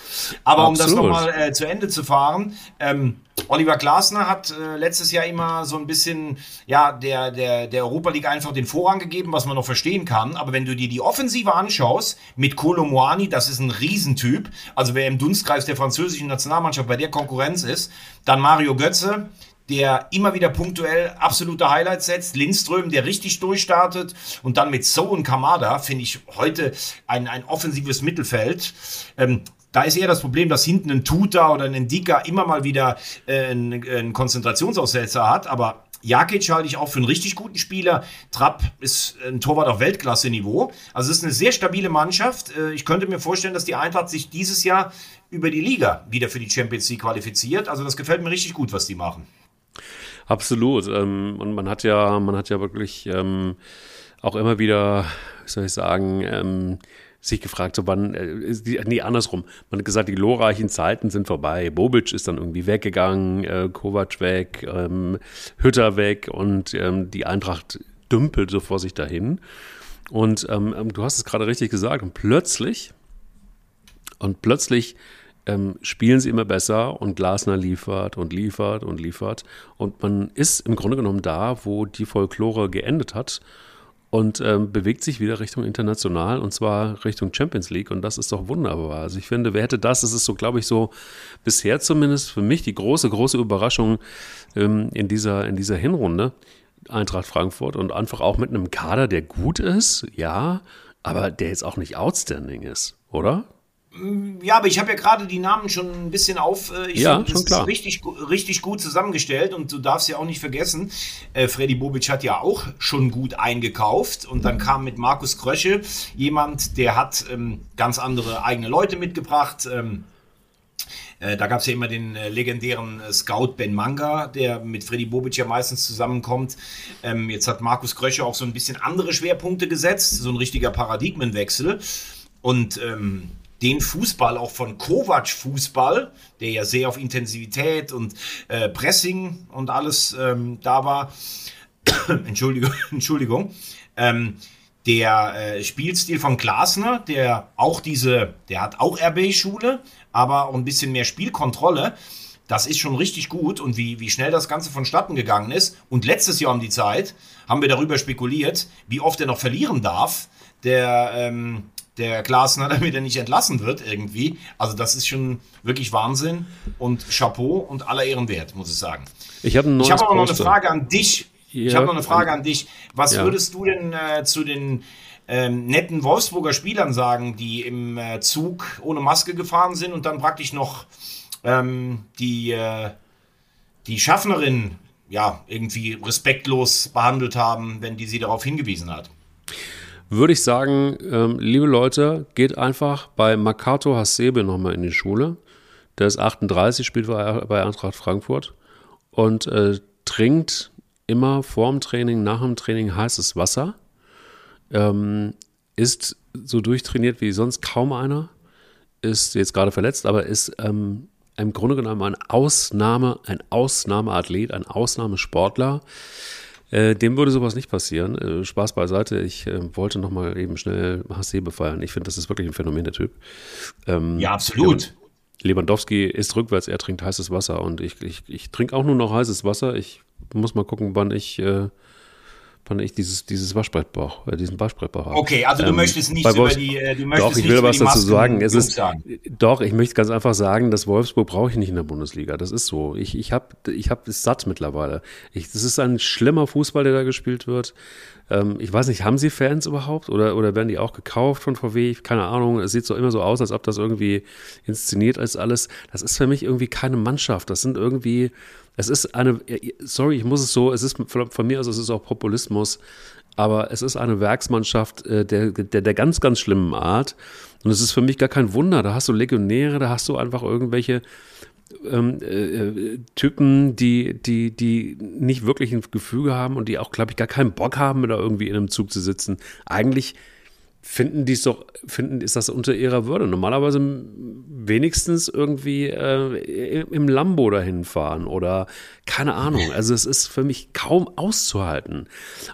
Aber Absolut. um das nochmal äh, zu Ende zu fahren, ähm, Oliver Glasner hat äh, letztes Jahr immer so ein bisschen, ja, der, der, der Europa League einfach den Vorrang gegeben, was man noch verstehen kann. Aber wenn du dir die Offensive anschaust, mit Kolo Moani, das ist ein Riesentyp. Also wer im Dunstkreis der französischen Nationalmannschaft bei der Konkurrenz ist, dann Mario Götze, der immer wieder punktuell absolute Highlights setzt. Lindström, der richtig durchstartet. Und dann mit So und Kamada finde ich heute ein, ein offensives Mittelfeld. Ähm, da ist eher das Problem, dass hinten ein Tuta oder ein Dika immer mal wieder äh, einen, Konzentrationsaussetzer hat, aber Jakic halte ich auch für einen richtig guten Spieler. Trapp ist ein Torwart auf Weltklasse-Niveau. Also es ist eine sehr stabile Mannschaft. Äh, ich könnte mir vorstellen, dass die Eintracht sich dieses Jahr über die Liga wieder für die Champions League qualifiziert. Also das gefällt mir richtig gut, was die machen. Absolut. Ähm, und man hat ja, man hat ja wirklich ähm, auch immer wieder, wie soll ich sagen, ähm, sich gefragt, so wann, äh, nee, andersrum. Man hat gesagt, die glorreichen Zeiten sind vorbei. Bobic ist dann irgendwie weggegangen, äh, Kovac weg, ähm, Hütter weg und ähm, die Eintracht dümpelt so vor sich dahin. Und ähm, ähm du hast es gerade richtig gesagt. Und plötzlich, und plötzlich ähm, spielen sie immer besser und Glasner liefert und liefert und liefert. Und man ist im Grunde genommen da, wo die Folklore geendet hat und ähm, bewegt sich wieder Richtung international und zwar Richtung Champions League und das ist doch wunderbar. Also ich finde, wer hätte das, das ist so, glaube ich, so bisher zumindest für mich die große, große Überraschung ähm, in, dieser, in dieser Hinrunde. Eintracht Frankfurt und einfach auch mit einem Kader, der gut ist, ja, aber der jetzt auch nicht outstanding ist, oder? Ja, aber ich habe ja gerade die Namen schon ein bisschen auf. Äh, ich ja, finde, schon klar. richtig, richtig gut zusammengestellt und du darfst ja auch nicht vergessen, äh, Freddy Bobic hat ja auch schon gut eingekauft und dann kam mit Markus Krösche jemand, der hat ähm, ganz andere eigene Leute mitgebracht. Ähm, äh, da gab es ja immer den äh, legendären äh, Scout Ben Manga, der mit Freddy Bobic ja meistens zusammenkommt. Ähm, jetzt hat Markus Krösche auch so ein bisschen andere Schwerpunkte gesetzt, so ein richtiger Paradigmenwechsel. Und ähm, den Fußball, auch von Kovac Fußball, der ja sehr auf Intensivität und äh, Pressing und alles ähm, da war. (coughs) Entschuldigung, (coughs) Entschuldigung. Ähm, der äh, Spielstil von Glasner, der auch diese, der hat auch RB-Schule, aber auch ein bisschen mehr Spielkontrolle. Das ist schon richtig gut und wie, wie schnell das Ganze vonstatten gegangen ist. Und letztes Jahr um die Zeit haben wir darüber spekuliert, wie oft er noch verlieren darf. Der ähm, der Glasner, (laughs) damit er nicht entlassen wird irgendwie. Also das ist schon wirklich Wahnsinn und Chapeau und aller Ehren wert, muss ich sagen. Ich habe hab aber noch eine Frage an dich. Ja. Ich habe noch eine Frage an dich. Was ja. würdest du denn äh, zu den ähm, netten Wolfsburger Spielern sagen, die im äh, Zug ohne Maske gefahren sind und dann praktisch noch ähm, die, äh, die Schaffnerin ja irgendwie respektlos behandelt haben, wenn die sie darauf hingewiesen hat? Würde ich sagen, ähm, liebe Leute, geht einfach bei Makato Hasebe nochmal in die Schule. Der ist 38, spielt bei, bei Eintracht Frankfurt und äh, trinkt immer vorm Training, nach dem Training heißes Wasser. Ähm, ist so durchtrainiert wie sonst kaum einer. Ist jetzt gerade verletzt, aber ist ähm, im Grunde genommen ein Ausnahme, ein Ausnahmeathlet, ein Ausnahmesportler. Äh, dem würde sowas nicht passieren. Äh, Spaß beiseite. Ich äh, wollte noch mal eben schnell Hasebe feiern. Ich finde, das ist wirklich ein Phänomen, der Typ. Ähm, ja, absolut. Lewandowski isst rückwärts, er trinkt heißes Wasser und ich, ich, ich trinke auch nur noch heißes Wasser. Ich muss mal gucken, wann ich, äh, wann ich dieses, dieses Waschbrettbauch, äh, diesen Waschbrettbauch. Okay, also du Ähm, möchtest nicht bei über die, äh, du möchtest Doch, ich will über was dazu sagen. Es ist, sagen. doch, ich möchte ganz einfach sagen, dass Wolfsburg brauche ich nicht in der Bundesliga. Das ist so. Ich, ich habe ich hab es satt mittlerweile. Ich, das ist ein schlimmer Fußball, der da gespielt wird. Ähm, ich weiß nicht, haben sie Fans überhaupt oder, oder werden die auch gekauft von VW? Keine Ahnung. Es sieht so immer so aus, als ob das irgendwie inszeniert ist alles. Das ist für mich irgendwie keine Mannschaft. Das sind irgendwie, es ist eine, sorry, ich muss es so, es ist von, mir aus, es ist auch Populismus, aber es ist eine Werksmannschaft äh, der, der, der ganz, ganz schlimmen Art. Und es ist für mich gar kein Wunder. Da hast du Legionäre, da hast du einfach irgendwelche ähm, äh, Typen, die, die, die nicht wirklich ein Gefüge haben und die auch, glaube ich, gar keinen Bock haben, da irgendwie in einem Zug zu sitzen. Eigentlich finden die es doch, finden, ist das unter ihrer Würde. Normalerweise wenigstens irgendwie äh, im Lambo dahin fahren oder keine Ahnung. Also es ist für mich kaum auszuhalten.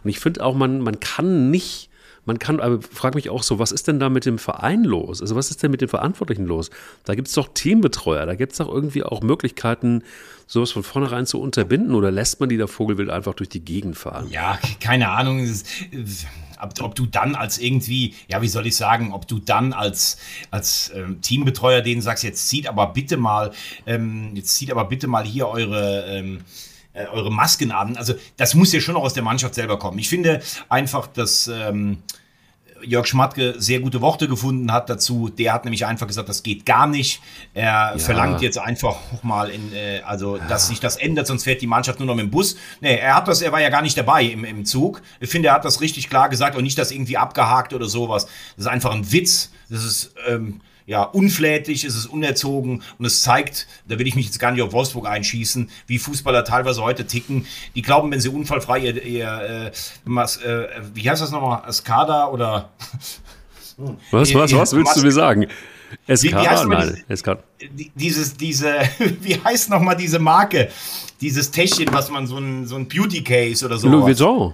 Und ich finde auch, man, man kann nicht man kann, aber frag mich auch so, was ist denn da mit dem Verein los? Also was ist denn mit den Verantwortlichen los? Da gibt es doch Teambetreuer, da gibt es doch irgendwie auch Möglichkeiten, sowas von vornherein zu unterbinden oder lässt man die da Vogelwild einfach durch die Gegend fahren? Ja, keine Ahnung. Ob, ob du dann als irgendwie, ja, wie soll ich sagen, ob du dann als, als ähm, Teambetreuer denen sagst, jetzt zieht aber bitte mal, ähm, jetzt zieht aber bitte mal hier eure, ähm, äh, eure Masken an. Also das muss ja schon auch aus der Mannschaft selber kommen. Ich finde einfach, dass ähm, Jörg Schmatke sehr gute Worte gefunden hat dazu. Der hat nämlich einfach gesagt, das geht gar nicht. Er verlangt jetzt einfach mal in, äh, also dass sich das ändert, sonst fährt die Mannschaft nur noch mit dem Bus. Nee, er hat das, er war ja gar nicht dabei im, im Zug. Ich finde, er hat das richtig klar gesagt und nicht das irgendwie abgehakt oder sowas. Das ist einfach ein Witz. Das ist ähm, ja unflätig, es ist unerzogen und es zeigt, da will ich mich jetzt gar nicht auf Wolfsburg einschießen, wie Fußballer teilweise heute ticken. Die glauben, wenn sie unfallfrei ihr, ihr äh, äh, wie heißt das nochmal, Escada oder (laughs) Was, was, Ja, was willst du mir sagen? nochmal Nein, Eskada. die- dieses, diese, (laughs) wie heißt nochmal diese Marke? Dieses Täschchen, was man so ein, so ein Beauty Case oder so. Louis Vuitton.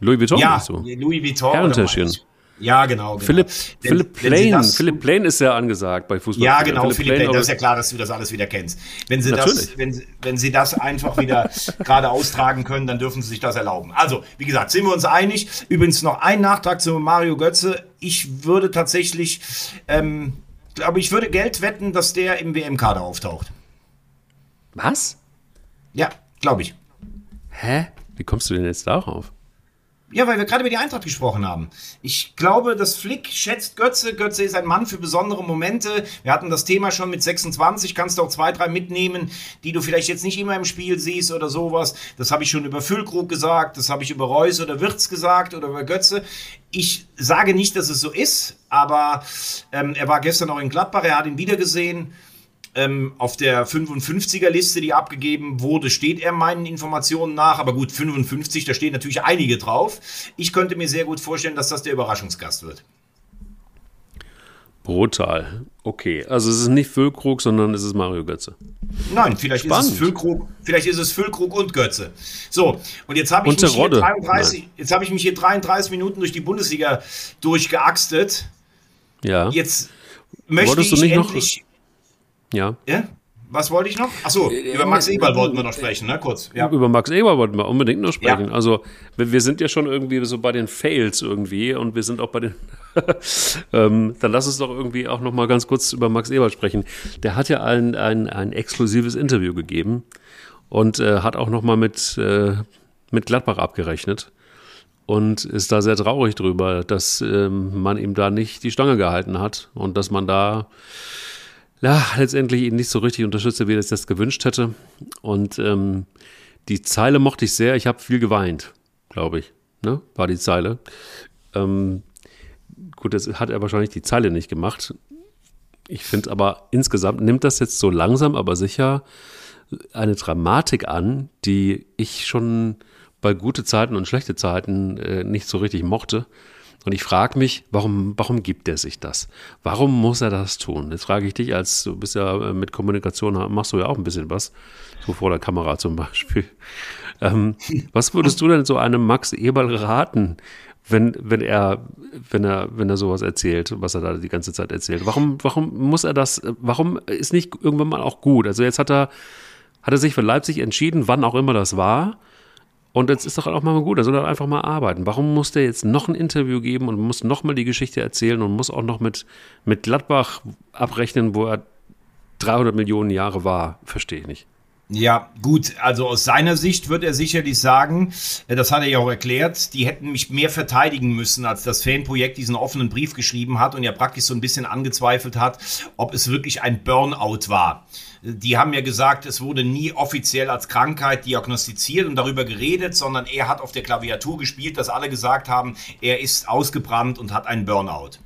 Louis Vuitton Ja, du? Louis Vuitton. Herrentäschchen. Ja, genau. genau. Philipp, Wenn- Philipp Plain. das- Philipp Plain ist ja angesagt bei Fußball. Ja, genau, Philipp Plain. aber- Das ist ja klar, dass du das alles wieder kennst. Wenn sie, das, wenn, wenn sie das einfach wieder (laughs) gerade austragen können, dann dürfen sie sich das erlauben. Also, wie gesagt, sind wir uns einig. Übrigens noch ein Nachtrag zu Mario Götze. Ich würde tatsächlich, ähm, glaube ich, würde Geld wetten, dass der im WM-Kader auftaucht. Was? Ja, glaube ich. Hä? Wie kommst du denn jetzt darauf? Ja, weil wir gerade über die Eintracht gesprochen haben. Ich glaube, dass Flick schätzt Götze. Götze ist ein Mann für besondere Momente. Wir hatten das Thema schon mit 26. Kannst du auch zwei, drei mitnehmen, die du vielleicht jetzt nicht immer im Spiel siehst oder sowas. Das habe ich schon über Füllkrug gesagt. Das habe ich über Reus oder Wirtz gesagt oder über Götze. Ich sage nicht, dass es so ist, aber ähm, er war gestern auch in Gladbach. Er hat ihn wieder gesehen. Ähm, auf der 55er-Liste, die abgegeben wurde, steht er meinen Informationen nach. Aber gut, 55, da stehen natürlich einige drauf. Ich könnte mir sehr gut vorstellen, dass das der Überraschungsgast wird. Brutal. Okay, also es ist nicht Füllkrug, sondern es ist Mario Götze. Nein, vielleicht ist Spannend. es Füllkrug, vielleicht ist es Füllkrug und Götze. So, und jetzt habe ich, mich hier Rodde. 33 jetzt habe ich mich hier 33 Minuten durch die Bundesliga durchgeaxtet. Ja. Jetzt möchte Wolltest du ich nicht noch- endlich. Ja. Ja? Was wollte ich noch? Achso, über Max Eberl wollten wir noch sprechen, ne? Kurz. Ja. Über Max Eber wollten wir unbedingt noch sprechen. Ja. Also wir, wir sind ja schon irgendwie so bei den Fails irgendwie und wir sind auch bei den. (laughs) ähm, dann lass uns doch irgendwie auch noch mal ganz kurz über Max Eber sprechen. Der hat ja ein, ein, ein exklusives Interview gegeben und äh, hat auch noch mal mit, äh, mit Gladbach abgerechnet und ist da sehr traurig drüber, dass ähm, man ihm da nicht die Stange gehalten hat und dass man da ja, letztendlich ihn nicht so richtig unterstütze, wie er das gewünscht hätte. Und ähm, die Zeile mochte ich sehr. Ich habe viel geweint, glaube ich. Ne? War die Zeile. Ähm, gut, jetzt hat er wahrscheinlich die Zeile nicht gemacht. Ich finde aber insgesamt nimmt das jetzt so langsam, aber sicher eine Dramatik an, die ich schon bei gute Zeiten und schlechte Zeiten äh, nicht so richtig mochte. Und ich frage mich, warum, warum gibt er sich das? Warum muss er das tun? Jetzt frage ich dich, als du bist ja äh, mit Kommunikation, machst du ja auch ein bisschen was, so vor der Kamera zum Beispiel. (laughs) Ähm, was würdest du denn so einem Max Eberl raten? wenn, wenn er, wenn er, wenn er sowas erzählt, was er da die ganze Zeit erzählt. Warum, warum muss er das, warum ist nicht irgendwann mal auch gut? Also jetzt hat er, hat er sich für Leipzig entschieden, wann auch immer das war. Und jetzt ist doch auch mal gut, er soll einfach mal arbeiten. Warum muss der jetzt noch ein Interview geben und muss noch mal die Geschichte erzählen und muss auch noch mit, mit Gladbach abrechnen, wo er 300 Millionen Jahre war? Verstehe ich nicht. Ja, gut, also aus seiner Sicht wird er sicherlich sagen, äh, das hat er ja auch erklärt, die hätten mich mehr verteidigen müssen, als das Fanprojekt diesen offenen Brief geschrieben hat und ja praktisch so ein bisschen angezweifelt hat, ob es wirklich ein Burnout war. Die haben ja gesagt, es wurde nie offiziell als Krankheit diagnostiziert und darüber geredet, sondern er hat auf der Klaviatur gespielt, dass alle gesagt haben, er ist ausgebrannt und hat einen Burnout.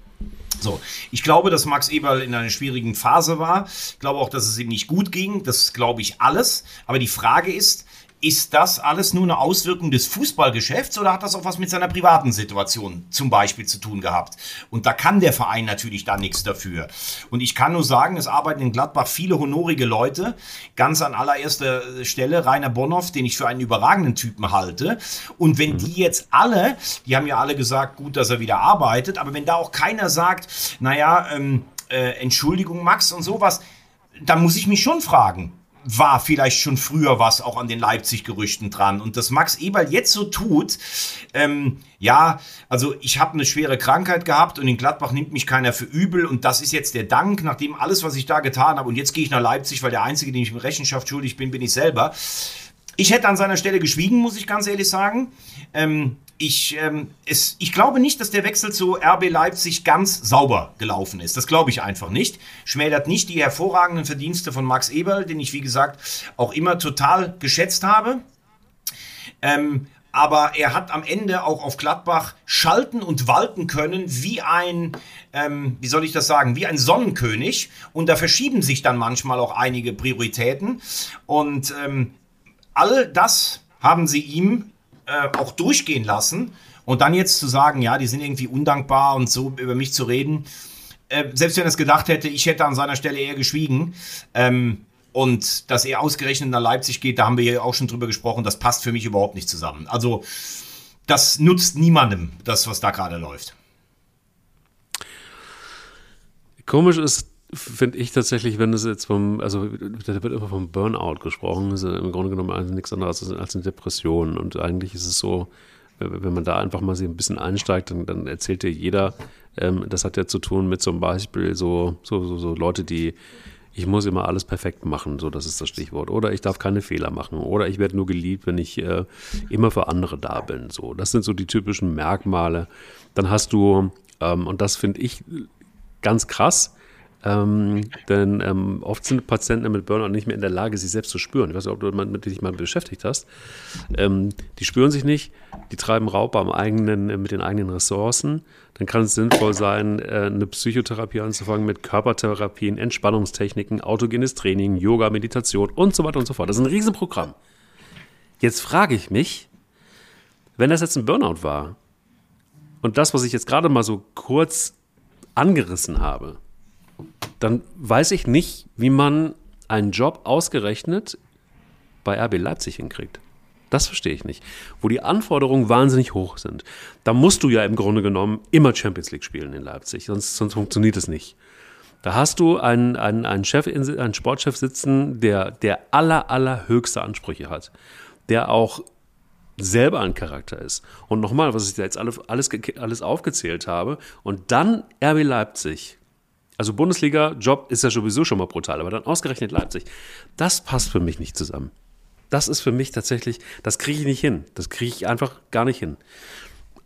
So, ich glaube, dass Max Eberl in einer schwierigen Phase war. Ich glaube auch, dass es ihm nicht gut ging. Das glaube ich alles. Aber die Frage ist, ist das alles nur eine Auswirkung des Fußballgeschäfts oder hat das auch was mit seiner privaten Situation zum Beispiel zu tun gehabt? Und da kann der Verein natürlich da nichts dafür. Und ich kann nur sagen, es arbeiten in Gladbach viele honorige Leute. Ganz an allererster Stelle Rainer Bonhoff, den ich für einen überragenden Typen halte. Und wenn die jetzt alle, die haben ja alle gesagt, gut, dass er wieder arbeitet, aber wenn da auch keiner sagt, naja, ähm, äh, Entschuldigung, Max und sowas, dann muss ich mich schon fragen, war vielleicht schon früher was auch an den Leipzig-Gerüchten dran. Und dass Max Eberl jetzt so tut, ähm, ja, also ich habe eine schwere Krankheit gehabt und in Gladbach nimmt mich keiner für übel und das ist jetzt der Dank, nachdem alles, was ich da getan habe und jetzt gehe ich nach Leipzig, weil der Einzige, dem ich Rechenschaft schuldig bin, bin ich selber. Ich hätte an seiner Stelle geschwiegen, muss ich ganz ehrlich sagen. Ähm, ich, ähm, es, ich glaube nicht, dass der Wechsel zu RB Leipzig ganz sauber gelaufen ist. Das glaube ich einfach nicht. Schmälert nicht die hervorragenden Verdienste von Max Eberl, den ich, wie gesagt, auch immer total geschätzt habe. Ähm, aber er hat am Ende auch auf Gladbach schalten und walten können wie ein, ähm, wie soll ich das sagen, wie ein Sonnenkönig. Und da verschieben sich dann manchmal auch einige Prioritäten. Und ähm, all das haben sie ihm äh, auch durchgehen lassen. Und dann jetzt zu sagen, ja, die sind irgendwie undankbar und so über mich zu reden. Äh, selbst wenn er es gedacht hätte, ich hätte an seiner Stelle eher geschwiegen. Ähm, und dass er ausgerechnet nach Leipzig geht, da haben wir ja auch schon drüber gesprochen, das passt für mich überhaupt nicht zusammen. Also das nutzt niemandem, das, was da gerade läuft. Komisch ist, finde ich tatsächlich, wenn es jetzt vom, also da wird immer vom Burnout gesprochen, ist im Grunde genommen also nichts anderes als eine Depression. Und eigentlich ist es so, wenn man da einfach mal sich ein bisschen einsteigt, dann, dann erzählt dir jeder, ähm, das hat ja zu tun mit zum Beispiel so, so, so, so Leute, die ich muss immer alles perfekt machen, so das ist das Stichwort. Oder ich darf keine Fehler machen. Oder ich werde nur geliebt, wenn ich äh, immer für andere da bin. So, das sind so die typischen Merkmale. Dann hast du, ähm, und das finde ich ganz krass, ähm, denn ähm, oft sind Patienten mit Burnout nicht mehr in der Lage, sich selbst zu spüren. Ich weiß nicht, ob du mit dich mal beschäftigt hast. Ähm, die spüren sich nicht, die treiben Raub am eigenen, äh, mit den eigenen Ressourcen. Dann kann es sinnvoll sein, äh, eine Psychotherapie anzufangen mit Körpertherapien, Entspannungstechniken, autogenes Training, Yoga, Meditation und so weiter und so fort. Das ist ein Riesenprogramm. Jetzt frage ich mich, wenn das jetzt ein Burnout war und das, was ich jetzt gerade mal so kurz angerissen habe, dann weiß ich nicht, wie man einen Job ausgerechnet bei RB Leipzig hinkriegt. Das verstehe ich nicht. Wo die Anforderungen wahnsinnig hoch sind. Da musst du ja im Grunde genommen immer Champions League spielen in Leipzig, sonst, sonst funktioniert es nicht. Da hast du einen, einen, einen, Chef, einen Sportchef sitzen, der, der aller, allerhöchste Ansprüche hat. Der auch selber ein Charakter ist. Und nochmal, was ich da jetzt alles, alles, alles aufgezählt habe. Und dann RB Leipzig also Bundesliga-Job ist ja sowieso schon mal brutal, aber dann ausgerechnet Leipzig. Das passt für mich nicht zusammen. Das ist für mich tatsächlich, das kriege ich nicht hin. Das kriege ich einfach gar nicht hin.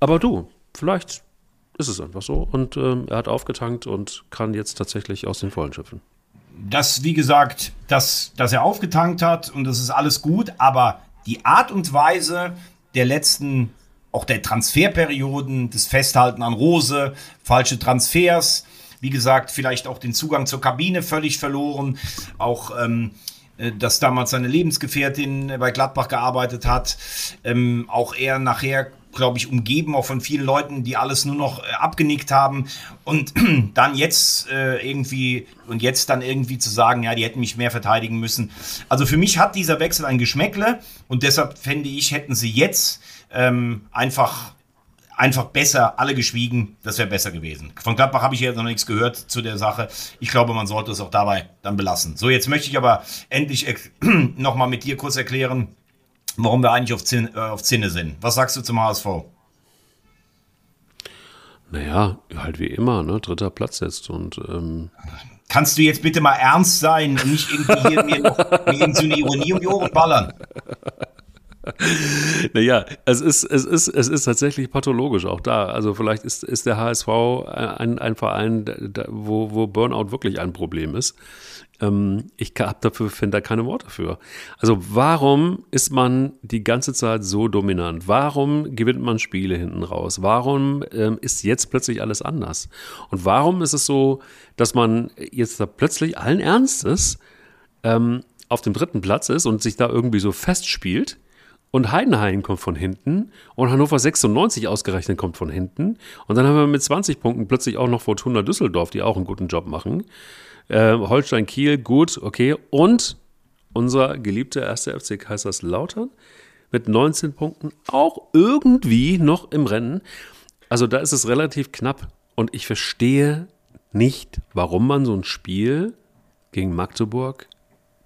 Aber du, vielleicht ist es einfach so. Und ähm, er hat aufgetankt und kann jetzt tatsächlich aus den Vollen schöpfen. Das, wie gesagt, dass, dass er aufgetankt hat und das ist alles gut, aber die Art und Weise der letzten, auch der Transferperioden, das Festhalten an Rose, falsche Transfers, wie gesagt, vielleicht auch den Zugang zur Kabine völlig verloren. Auch ähm, äh, dass damals seine Lebensgefährtin bei Gladbach gearbeitet hat. Ähm, auch er nachher glaube ich, umgeben auch von vielen Leuten, die alles nur noch äh, abgenickt haben. Und (clears throat) dann jetzt äh, irgendwie und jetzt dann irgendwie zu sagen, ja, die hätten mich mehr verteidigen müssen. Also für mich hat dieser Wechsel ein Geschmäckle und deshalb fände ich, hätten sie jetzt ähm, einfach einfach besser, alle geschwiegen, das wäre besser gewesen. Von Gladbach habe ich jetzt noch nichts gehört zu der Sache. Ich glaube, man sollte es auch dabei dann belassen. So, jetzt möchte ich aber endlich (clears throat) nochmal mit dir kurz erklären, warum wir eigentlich auf, Zin, äh, auf Zinne sind. Was sagst du zum HSV? Naja, halt wie immer, ne? Dritter Platz jetzt und ähm Kannst du jetzt bitte mal ernst sein und nicht irgendwie hier mir noch mir so eine Ironie um die Ohren ballern? (laughs) Naja, es ist, es, ist, es ist tatsächlich pathologisch auch da. Also vielleicht ist, ist der HSV ein, ein Verein, wo, wo Burnout wirklich ein Problem ist. Ähm, ich habe dafür, finde da keine Worte für. Also warum ist man die ganze Zeit so dominant? Warum gewinnt man Spiele hinten raus? Warum ähm, ist jetzt plötzlich alles anders? Und warum ist es so, dass man jetzt da plötzlich allen Ernstes ähm, auf dem dritten Platz ist und sich da irgendwie so festspielt? Und Heidenheim kommt von hinten und Hannover 96 ausgerechnet kommt von hinten. Und dann haben wir mit 20 Punkten plötzlich auch noch Fortuna Düsseldorf, die auch einen guten Job machen. Äh, Holstein Kiel, gut, okay. Und unser geliebter erster FC Kaiserslautern mit 19 Punkten auch irgendwie noch im Rennen. Also da ist es relativ knapp. Und ich verstehe nicht, warum man so ein Spiel gegen Magdeburg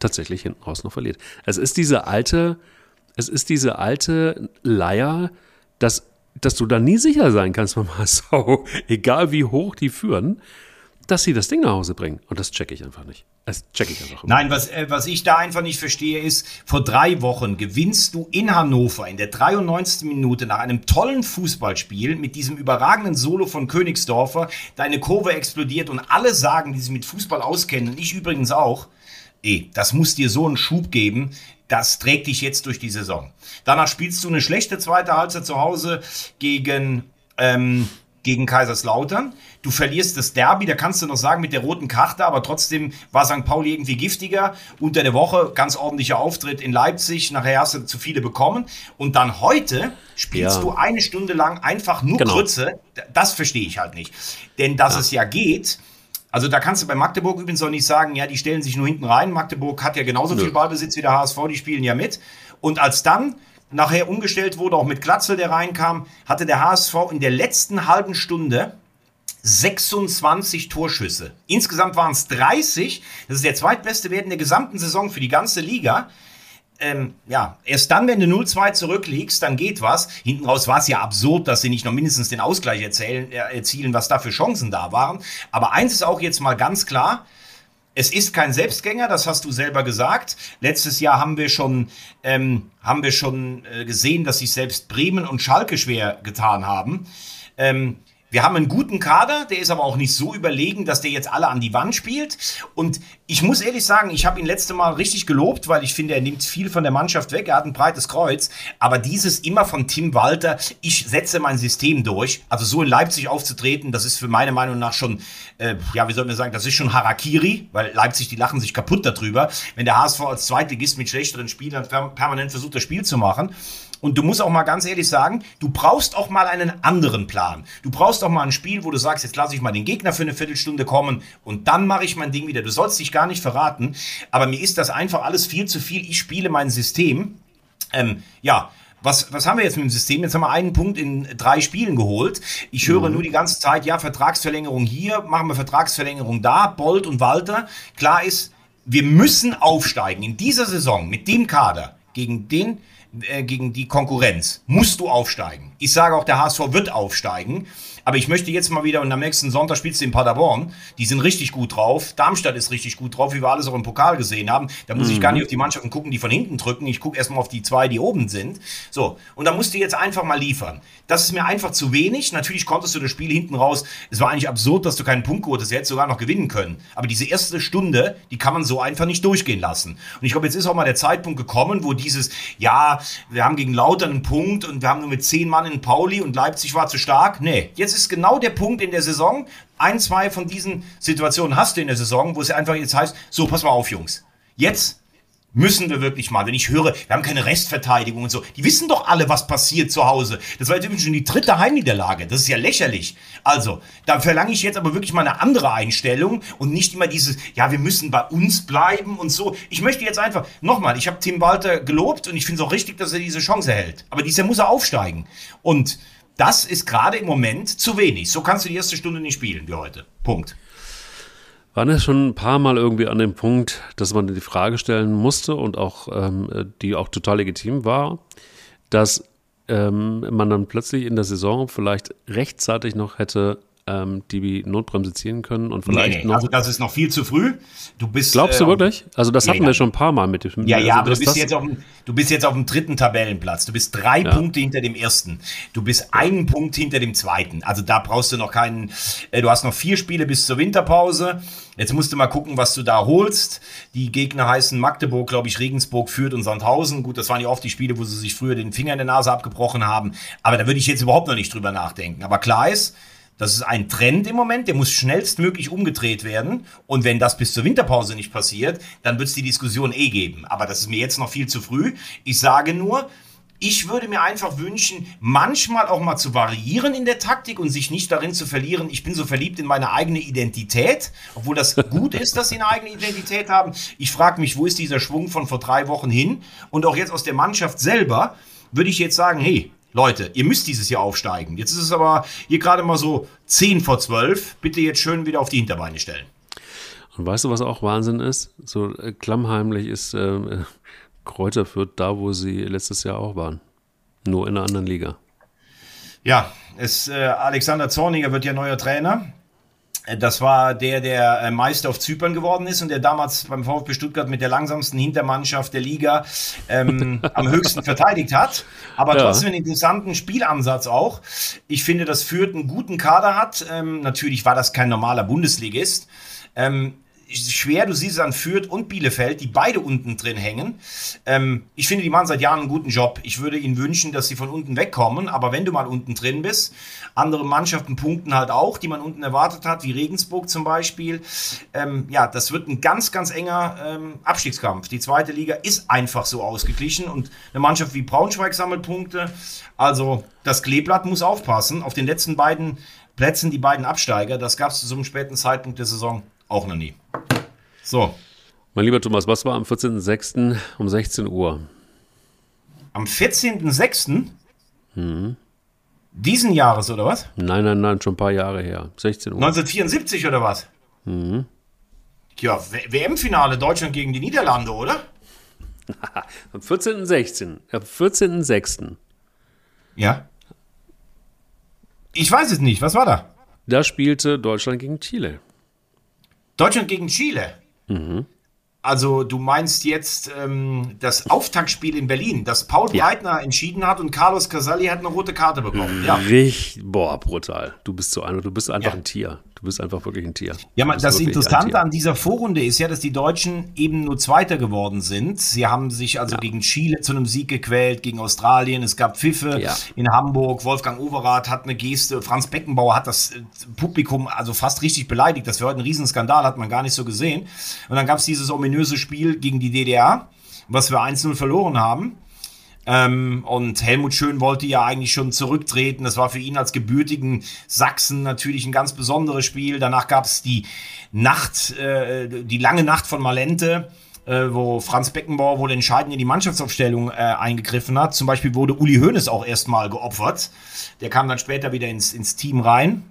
tatsächlich hinten raus noch verliert. Es ist diese alte es ist diese alte Leier, dass, dass du da nie sicher sein kannst (laughs) beim HSV, egal wie hoch die führen, dass sie das Ding nach Hause bringen. Und das checke ich einfach nicht. Das checke ich einfach immer. Nein, was, äh, was ich da einfach nicht verstehe, ist, vor drei Wochen gewinnst du in Hannover in der 93. Minute nach einem tollen Fußballspiel mit diesem überragenden Solo von Königsdorfer. Deine Kurve explodiert und alle sagen, die sich mit Fußball auskennen, und ich übrigens auch, ey, das muss dir so einen Schub geben das trägt dich jetzt durch die Saison. Danach spielst du eine schlechte zweite Halbzeit zu Hause gegen, ähm, gegen Kaiserslautern. Du verlierst das Derby, da kannst du noch sagen mit der roten Karte, aber trotzdem war St. Pauli irgendwie giftiger. Unter der Woche ganz ordentlicher Auftritt in Leipzig, nachher hast du zu viele bekommen. Und dann heute spielst ja. du eine Stunde lang einfach nur genau. Grütze. Das verstehe ich halt nicht. Denn dass ja. es ja geht, also da kannst du bei Magdeburg übrigens auch nicht sagen, ja, die stellen sich nur hinten rein. Magdeburg hat ja genauso Nö. viel Ballbesitz wie der HSV, die spielen ja mit. Und als dann nachher umgestellt wurde, auch mit Glatzel, der reinkam, hatte der HSV in der letzten halben Stunde 26 Torschüsse. Insgesamt waren es 30. Das ist der zweitbeste Wert in der gesamten Saison für die ganze Liga ähm, ja, erst dann, wenn du 0-2 zurückliegst, dann geht was. Hinten raus war es ja absurd, dass sie nicht noch mindestens den Ausgleich erzählen, äh, erzielen, was da für Chancen da waren. Aber eins ist auch jetzt mal ganz klar, es ist kein Selbstgänger, das hast du selber gesagt. Letztes Jahr haben wir schon, ähm, haben wir schon äh, gesehen, dass sich selbst Bremen und Schalke schwer getan haben. Ähm, wir haben einen guten Kader, der ist aber auch nicht so überlegen, dass der jetzt alle an die Wand spielt. Und ich muss ehrlich sagen, ich habe ihn letzte Mal richtig gelobt, weil ich finde, er nimmt viel von der Mannschaft weg. Er hat ein breites Kreuz. Aber dieses immer von Tim Walter, ich setze mein System durch. Also so in Leipzig aufzutreten, das ist für meine Meinung nach schon, äh, ja, wie soll man sagen, das ist schon Harakiri, weil Leipzig, die lachen sich kaputt darüber. Wenn der HSV als Zweitligist mit schlechteren Spielern permanent versucht, das Spiel zu machen. Und du musst auch mal ganz ehrlich sagen, du brauchst auch mal einen anderen Plan. Du brauchst auch mal ein Spiel, wo du sagst, jetzt lasse ich mal den Gegner für eine Viertelstunde kommen und dann mache ich mein Ding wieder. Du sollst dich gar nicht verraten, aber mir ist das einfach alles viel zu viel. Ich spiele mein System. Ähm, ja, was, was haben wir jetzt mit dem System? Jetzt haben wir einen Punkt in drei Spielen geholt. Ich höre mhm. nur die ganze Zeit, ja, Vertragsverlängerung hier, machen wir Vertragsverlängerung da, Bolt und Walter. Klar ist, wir müssen aufsteigen in dieser Saison mit dem Kader gegen den äh, gegen die Konkurrenz musst du aufsteigen. Ich sage auch, der HSV wird aufsteigen. Aber ich möchte jetzt mal wieder, und am nächsten Sonntag spielst du in Paderborn, die sind richtig gut drauf. Darmstadt ist richtig gut drauf, wie wir alles auch im Pokal gesehen haben. Da muss mhm. ich gar nicht auf die Mannschaften gucken, die von hinten drücken. Ich gucke erstmal auf die zwei, die oben sind. So, und da musst du jetzt einfach mal liefern. Das ist mir einfach zu wenig. Natürlich konntest du das Spiel hinten raus. Es war eigentlich absurd, dass du keinen Punkt geholt hast. Du hättest sogar noch gewinnen können. Aber diese erste Stunde, die kann man so einfach nicht durchgehen lassen. Und ich glaube, jetzt ist auch mal der Zeitpunkt gekommen, wo dieses, ja, wir haben gegen Lautern einen Punkt und wir haben nur mit zehn Mann in Pauli und Leipzig war zu stark. Nee, jetzt ist genau der Punkt in der Saison. Ein, zwei von diesen Situationen hast du in der Saison, wo es einfach jetzt heißt, so, pass mal auf, Jungs. Jetzt müssen wir wirklich mal, wenn ich höre, wir haben keine Restverteidigung und so, die wissen doch alle, was passiert zu Hause. Das war jetzt übrigens schon die dritte Heimniederlage. Das ist ja lächerlich. Also, da verlange ich jetzt aber wirklich mal eine andere Einstellung und nicht immer dieses, ja, wir müssen bei uns bleiben und so. Ich möchte jetzt einfach, nochmal, ich habe Tim Walter gelobt und ich finde es auch richtig, dass er diese Chance erhält. Aber dieser muss er aufsteigen. Und das ist gerade im Moment zu wenig. So kannst du die erste Stunde nicht spielen wie heute. Punkt. Waren es schon ein paar Mal irgendwie an dem Punkt, dass man die Frage stellen musste und auch ähm, die auch total legitim war, dass ähm, man dann plötzlich in der Saison vielleicht rechtzeitig noch hätte ähm, die Notbremse ziehen können und vielleicht Nee, nee, noch. also das ist noch viel zu früh. Du bist. Glaubst du äh, wirklich? Also das Ja, hatten ja. wir schon ein paar Mal mit dem. Ja, ja, also aber du bist, das- jetzt auf dem, du bist jetzt auf dem dritten Tabellenplatz. Du bist drei Ja. Punkte hinter dem ersten. Du bist einen Punkt hinter dem zweiten. Also da brauchst du noch keinen. Äh, du hast noch vier Spiele bis zur Winterpause. Jetzt musst du mal gucken, was du da holst. Die Gegner heißen Magdeburg, glaube ich, Regensburg, Fürth und Sandhausen. Gut, das waren ja oft die Spiele, wo sie sich früher den Finger in der Nase abgebrochen haben. Aber da würde ich jetzt überhaupt noch nicht drüber nachdenken. Aber klar ist, das ist ein Trend im Moment, der muss schnellstmöglich umgedreht werden. Und wenn das bis zur Winterpause nicht passiert, dann wird es die Diskussion eh geben. Aber das ist mir jetzt noch viel zu früh. Ich sage nur, ich würde mir einfach wünschen, manchmal auch mal zu variieren in der Taktik und sich nicht darin zu verlieren, ich bin so verliebt in meine eigene Identität, obwohl das gut ist, dass sie eine eigene Identität haben. Ich frage mich, wo ist dieser Schwung von vor drei Wochen hin? Und auch jetzt aus der Mannschaft selber würde ich jetzt sagen, hey, Leute, ihr müsst dieses Jahr aufsteigen. Jetzt ist es aber hier gerade mal so 10 vor 12. Bitte jetzt schön wieder auf die Hinterbeine stellen. Und weißt du, was auch Wahnsinn ist? So äh, klammheimlich ist äh, Kräuter Fürth da, wo sie letztes Jahr auch waren. Nur in einer anderen Liga. Ja, es, äh, Alexander Zorniger wird ja neuer Trainer. Äh, Das war der, der äh, Meister auf Zypern geworden ist und der damals beim VfB Stuttgart mit der langsamsten Hintermannschaft der Liga ähm, (laughs) am höchsten verteidigt hat. Aber Ja. trotzdem einen interessanten Spielansatz auch. Ich finde, dass Fürth einen guten Kader hat. Ähm, natürlich war das kein normaler Bundesligist. Ähm, schwer, du siehst es Fürth und Bielefeld, die beide unten drin hängen. Ähm, ich finde, die machen seit Jahren einen guten Job. Ich würde ihnen wünschen, dass sie von unten wegkommen, aber wenn du mal unten drin bist, andere Mannschaften punkten halt auch, die man unten erwartet hat, wie Regensburg zum Beispiel. Ähm, ja, das wird ein ganz, ganz enger ähm, Abstiegskampf. Die zweite Liga ist einfach so ausgeglichen und eine Mannschaft wie Braunschweig sammelt Punkte. Also das Kleeblatt muss aufpassen. Auf den letzten beiden Plätzen die beiden Absteiger, das gab es zu so einem späten Zeitpunkt der Saison auch noch nie. So, Mein lieber Thomas, was war am 14.06. um 16 Uhr? am 14.06. diesen Jahres oder was? Nein, nein, nein, schon ein paar Jahre her. 16 Uhr. 1974 oder was? Ja, W- WM-Finale Deutschland gegen die Niederlande, oder? (laughs) Am 14.16. Am 14.06. Ja. Ich weiß es nicht. Was war da? Da spielte Deutschland gegen Chile. Deutschland gegen Chile. Also du meinst jetzt ähm, das Auftaktspiel in Berlin, das Paul Ja. Breitner entschieden hat und Carlos Casali hat eine rote Karte bekommen. Ja, Richtig, boah, brutal. Du bist so einer, du bist einfach Ja. ein Tier. Du bist einfach wirklich ein Tier. ja man, das Interessante an dieser Vorrunde ist ja, dass die Deutschen eben nur Zweiter geworden sind. Sie haben sich also gegen Chile zu einem Sieg gequält, gegen Australien. Es gab Pfiffe Ja. in Hamburg. Wolfgang Overath hat eine Geste. Franz Beckenbauer hat das äh, Publikum also fast richtig beleidigt. Das wäre heute ein Riesenskandal, hat man gar nicht so gesehen. Und dann gab es dieses ominöse Spiel gegen die DDR, was wir 1-0 verloren haben. Ähm, und Helmut Schön wollte ja eigentlich schon zurücktreten. Das war für ihn als gebürtigen Sachsen natürlich ein ganz besonderes Spiel. Danach gab es die Nacht, äh, die lange Nacht von Malente, äh, wo Franz Beckenbauer wohl entscheidend in die Mannschaftsaufstellung äh, eingegriffen hat. Zum Beispiel wurde Uli Hoeneß auch erstmal geopfert. Der kam dann später wieder ins, ins Team rein.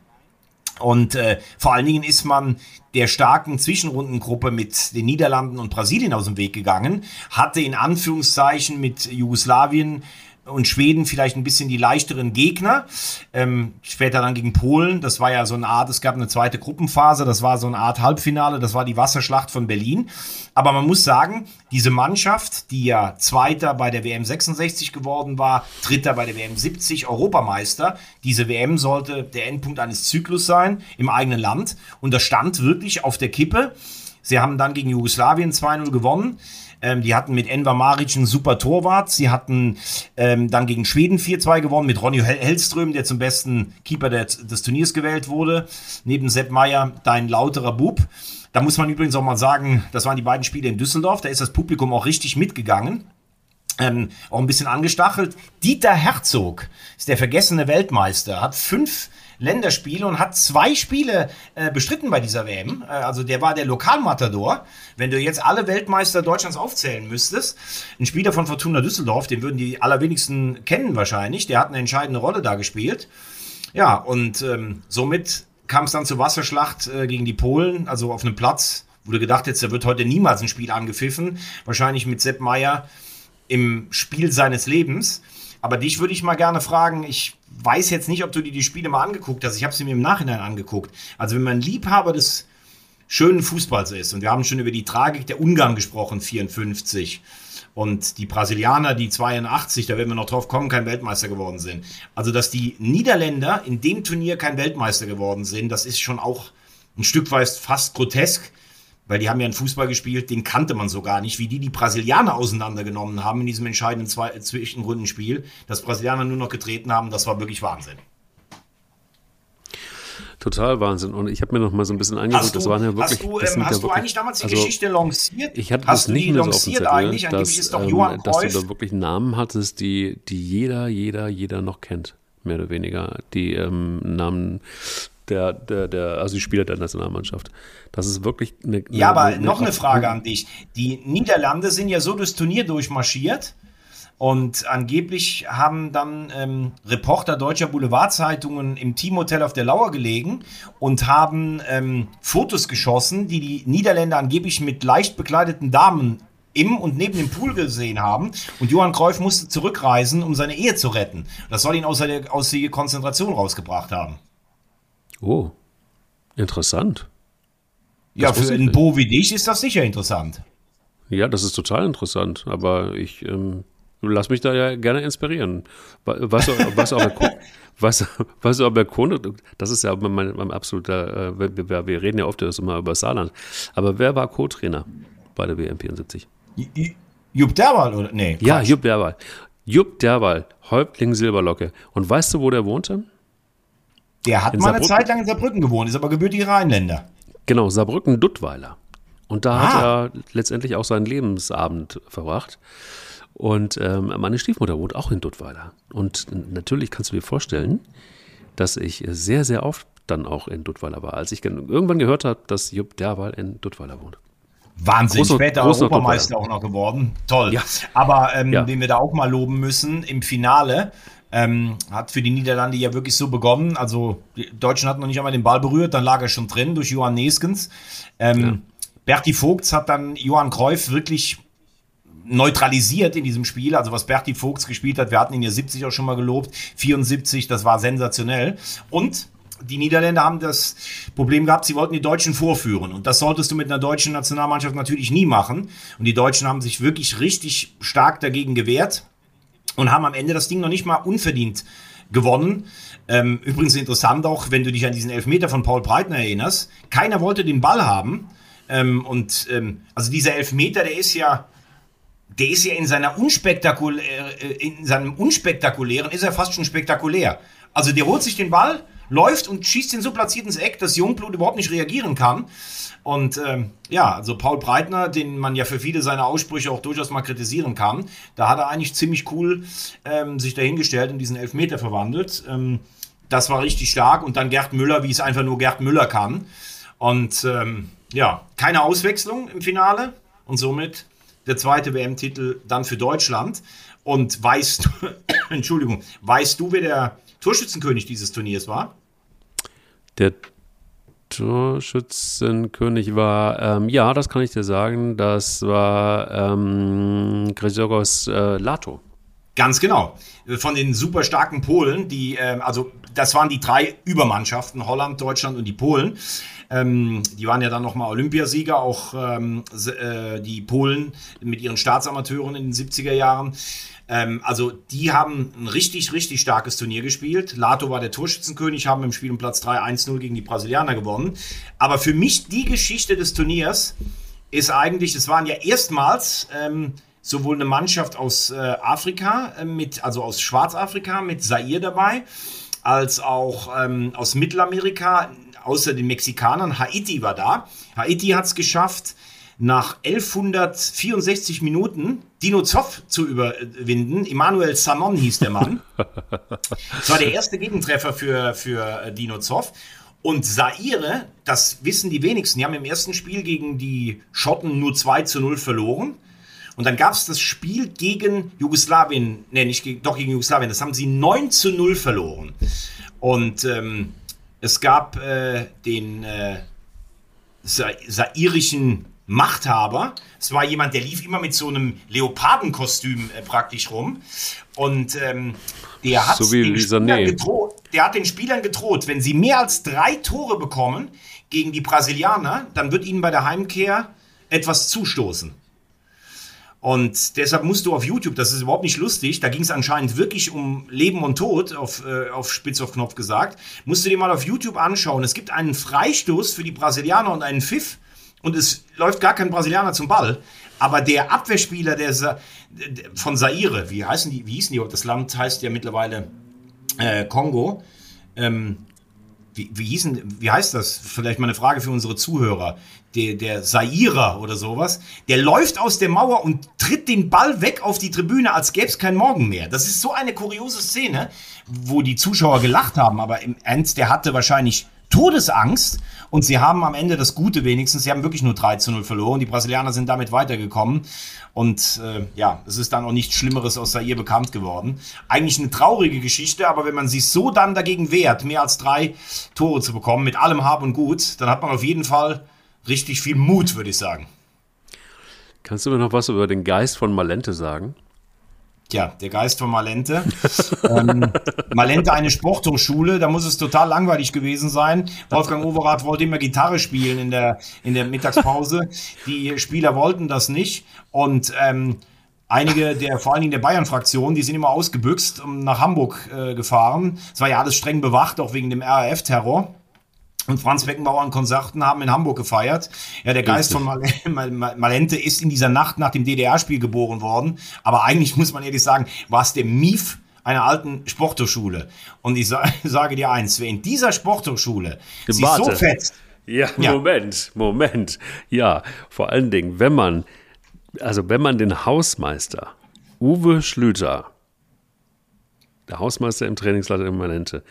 Und äh, vor allen Dingen ist man der starken Zwischenrundengruppe mit den Niederlanden und Brasilien aus dem Weg gegangen, hatte in Anführungszeichen mit Jugoslawien und Schweden vielleicht ein bisschen die leichteren Gegner. Ähm, später dann gegen Polen, das war ja so eine Art, es gab eine zweite Gruppenphase, das war so eine Art Halbfinale, das war die Wasserschlacht von Berlin. Aber man muss sagen, diese Mannschaft, die ja Zweiter bei der WM 66 geworden war, Dritter bei der WM 70, Europameister, diese WM sollte der Endpunkt eines Zyklus sein im eigenen Land. Und das stand wirklich auf der Kippe. Sie haben dann gegen Jugoslawien 2-0 gewonnen. Ähm, die hatten mit Enver Maric einen super Torwart. Sie hatten ähm, dann gegen Schweden 4-2 gewonnen mit Ronny Hel Hellström, der zum besten Keeper der, des Turniers gewählt wurde. Neben Sepp Meier dein lauterer Bub. Da muss man übrigens auch mal sagen, das waren die beiden Spiele in Düsseldorf. Da ist das Publikum auch richtig mitgegangen. ähm, auch ein bisschen angestachelt. Dieter Herzog ist der vergessene Weltmeister, hat fünf Länderspiele und hat zwei Spiele äh, bestritten bei dieser WM. Äh, also der war der Lokalmatador. Wenn du jetzt alle Weltmeister Deutschlands aufzählen müsstest, ein Spieler von Fortuna Düsseldorf, den würden die allerwenigsten kennen wahrscheinlich, der hat eine entscheidende Rolle da gespielt. Ja, und ähm, somit kam es dann zur Wasserschlacht äh, gegen die Polen, also auf einem Platz, wo du gedacht hättest, da wird heute niemals ein Spiel angepfiffen. Wahrscheinlich mit Sepp Meier im Spiel seines Lebens. Aber dich würde ich mal gerne fragen, ich weiß jetzt nicht, ob du dir die Spiele mal angeguckt hast. Ich habe sie mir im Nachhinein angeguckt. Also wenn man Liebhaber des schönen Fußballs ist, und wir haben schon über die Tragik der Ungarn gesprochen, 54, und die Brasilianer, die 82, da werden wir noch drauf kommen, kein Weltmeister geworden sind. Also, dass die Niederländer in dem Turnier kein Weltmeister geworden sind, das ist schon auch ein Stück weit fast grotesk weil die haben ja einen Fußball gespielt, den kannte man so gar nicht, wie die die Brasilianer auseinandergenommen haben in diesem entscheidenden Zwei Zwischenrundenspiel, dass Brasilianer nur noch getreten haben, das war wirklich Wahnsinn. Total Wahnsinn. Und ich habe mir noch mal so ein bisschen angeguckt, das waren ja wirklich. Hast du, ähm, hast du wirklich, eigentlich damals die also, Geschichte lanciert? Ich hatte hast das nicht mehr so auf dem Zettel, eigentlich? Dass, ist doch ähm, Johann dass du da wirklich Namen hattest, die, die jeder, jeder, jeder noch kennt. Mehr oder weniger. Die ähm, Namen der, der, der, also die Spieler der Nationalmannschaft. Das ist wirklich eine. Ja, eine, aber eine, noch eine Frage an dich. Die Niederlande sind ja so durchs Turnier durchmarschiert. Und angeblich haben dann ähm, Reporter deutscher Boulevardzeitungen im Teamhotel auf der Lauer gelegen und haben ähm, Fotos geschossen, die die Niederländer angeblich mit leicht bekleideten Damen im und neben dem Pool gesehen haben. Und Johann Cruyff musste zurückreisen, um seine Ehe zu retten. Das soll ihn aus der, aus der Konzentration rausgebracht haben. Oh, interessant. Das ja, für einen Bo wie dich ist das sicher interessant. Ja, das ist total interessant, aber ich ähm, lass mich da ja gerne inspirieren. Was, was, auch (laughs) was, was auch Kone, das ist ja mein, mein absoluter, äh, wir, wir, reden ja oft immer über Saarland, aber wer war Co-Trainer bei der WM 74? Jupp Derwal oder? Nee. Quatsch. Ja, Jupp Derwal. Jupp Derwal, Häuptling Silberlocke. Und weißt du, wo der wohnte? Der hat in mal Saarbrücken. eine Zeit lang in Saarbrücken gewohnt, ist aber gebürtiger Rheinländer. Genau, Saarbrücken-Duttweiler. Und da ah. hat er letztendlich auch seinen Lebensabend verbracht. Und ähm, meine Stiefmutter wohnt auch in Duttweiler. Und natürlich kannst du dir vorstellen, dass ich sehr, sehr oft dann auch in Duttweiler war, als ich irgendwann gehört habe, dass Jupp Derwal in Duttweiler wohnt. Wahnsinn, großer, später großer Europameister auch noch geworden. Toll. Ja. Aber ähm, ja. den wir da auch mal loben müssen, im Finale ähm, hat für die Niederlande ja wirklich so begonnen. Also, die Deutschen hatten noch nicht einmal den Ball berührt, dann lag er schon drin durch Johann Neskens. Ähm, ja. Berti Vogts hat dann Johann Cruyff wirklich neutralisiert in diesem Spiel. Also was Berti Vogts gespielt hat, wir hatten ihn ja 70 auch schon mal gelobt, 74, das war sensationell. Und die Niederländer haben das Problem gehabt, sie wollten die Deutschen vorführen. Und das solltest du mit einer deutschen Nationalmannschaft natürlich nie machen. Und die Deutschen haben sich wirklich richtig stark dagegen gewehrt und haben am Ende das Ding noch nicht mal unverdient gewonnen. Ähm, übrigens interessant auch, wenn du dich an diesen Elfmeter von Paul Breitner erinnerst. Keiner wollte den Ball haben. Ähm, und ähm, also dieser Elfmeter, der ist ja, der ist ja in seiner unspektakulär, äh, in seinem unspektakulären ist er fast schon spektakulär. Also der holt sich den Ball, läuft und schießt ihn so platziert ins Eck, dass Jungblut überhaupt nicht reagieren kann. Und ähm, ja, also Paul Breitner, den man ja für viele seiner Aussprüche auch durchaus mal kritisieren kann, da hat er eigentlich ziemlich cool ähm, sich dahingestellt und diesen Elfmeter verwandelt. Ähm, das war richtig stark. Und dann Gerd Müller, wie es einfach nur Gerd Müller kann. Und ähm, ja, keine Auswechslung im Finale und somit der zweite WM-Titel dann für Deutschland. Und weißt du, (coughs) Entschuldigung, weißt du, wer der Torschützenkönig dieses Turniers war? Der Torschützenkönig war, ähm, ja, das kann ich dir sagen, das war ähm, Grzegorz äh, Lato. Ganz genau. Von den super starken Polen, die, äh, also das waren die drei Übermannschaften, Holland, Deutschland und die Polen. Ähm, die waren ja dann nochmal Olympiasieger, auch ähm, äh, die Polen mit ihren Staatsamateuren in den 70er Jahren. Ähm, also die haben ein richtig, richtig starkes Turnier gespielt. Lato war der Torschützenkönig, haben im Spiel um Platz 3 1-0 gegen die Brasilianer gewonnen. Aber für mich die Geschichte des Turniers ist eigentlich, es waren ja erstmals ähm, sowohl eine Mannschaft aus äh, Afrika, äh, mit, also aus Schwarzafrika mit Zaire dabei, als auch ähm, aus Mittelamerika, außer den Mexikanern. Haiti war da. Haiti hat es geschafft, nach 1164 Minuten Dino Zoff zu überwinden. Emanuel Sanon hieß der Mann. das war der erste Gegentreffer für, für äh, Dino Zoff. Und Saire, das wissen die wenigsten, die haben im ersten Spiel gegen die Schotten nur 2 zu 0 verloren. Und dann gab es das Spiel gegen Jugoslawien, ne, nicht doch gegen Jugoslawien, das haben sie 9 zu 0 verloren. Und ähm, es gab äh, den äh, sa sairischen Machthaber. Es war jemand, der lief immer mit so einem Leopardenkostüm äh, praktisch rum. Und ähm, der, hat so den Spielern gedroht, der hat den Spielern gedroht, wenn sie mehr als drei Tore bekommen gegen die Brasilianer, dann wird ihnen bei der Heimkehr etwas zustoßen. Und deshalb musst du auf YouTube, das ist überhaupt nicht lustig, da ging es anscheinend wirklich um Leben und Tod, auf, äh, auf Spitz auf Knopf gesagt, musst du dir mal auf YouTube anschauen. Es gibt einen Freistoß für die Brasilianer und einen Pfiff und es läuft gar kein Brasilianer zum Ball. Aber der Abwehrspieler der Sa von Saire, wie heißen die, wie hießen die? Das Land heißt ja mittlerweile äh, Kongo. Ähm, wie, wie, hießen, wie heißt das? Vielleicht mal eine Frage für unsere Zuhörer. Der, der Sairer oder sowas, der läuft aus der Mauer und tritt den Ball weg auf die Tribüne, als gäbe es keinen Morgen mehr. Das ist so eine kuriose Szene, wo die Zuschauer gelacht haben, aber im Ernst, der hatte wahrscheinlich Todesangst und sie haben am Ende das Gute wenigstens. Sie haben wirklich nur 3 zu 0 verloren. Die Brasilianer sind damit weitergekommen. Und äh, ja, es ist dann auch nichts Schlimmeres aus ihr bekannt geworden. Eigentlich eine traurige Geschichte, aber wenn man sich so dann dagegen wehrt, mehr als drei Tore zu bekommen, mit allem Hab und Gut, dann hat man auf jeden Fall richtig viel Mut, würde ich sagen. Kannst du mir noch was über den Geist von Malente sagen? Tja, der Geist von Malente. ähm, Malente eine Sporthochschule, da muss es total langweilig gewesen sein. Wolfgang Overath wollte immer Gitarre spielen in der, in der Mittagspause. Die Spieler wollten das nicht. Und ähm, einige der, vor allen Dingen der Bayern-Fraktion, die sind immer ausgebüxt und nach Hamburg äh, gefahren. Es war ja alles streng bewacht, auch wegen dem RAF-Terror und Franz Beckenbauer und Konzerten haben in Hamburg gefeiert. Ja, der Geist von (laughs) Malente ist in dieser Nacht nach dem DDR-Spiel geboren worden. Aber eigentlich muss man ehrlich sagen, war es der Mief einer alten Sporthochschule. Und ich (laughs) sage dir eins, wer in dieser Sporthochschule sich so fetzt. Ja, Moment, ja. Moment. Ja, vor allen Dingen, wenn man, also wenn man den Hausmeister Uwe Schlüter, der Hausmeister im Trainingsleiter im Malente,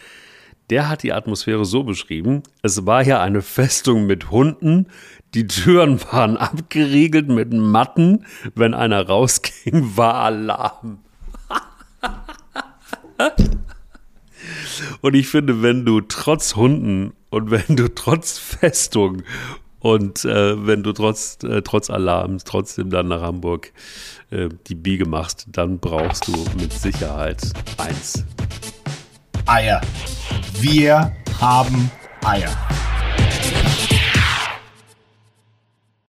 der hat die Atmosphäre so beschrieben, es war ja eine Festung mit Hunden, die Türen waren abgeriegelt mit Matten, wenn einer rausging, war Alarm. (laughs) und ich finde, wenn du trotz Hunden und wenn du trotz Festung und äh, wenn du trotz, äh, trotz Alarms trotzdem dann nach Hamburg äh, die Biege machst, dann brauchst du mit Sicherheit eins. Eier. Wir haben Eier.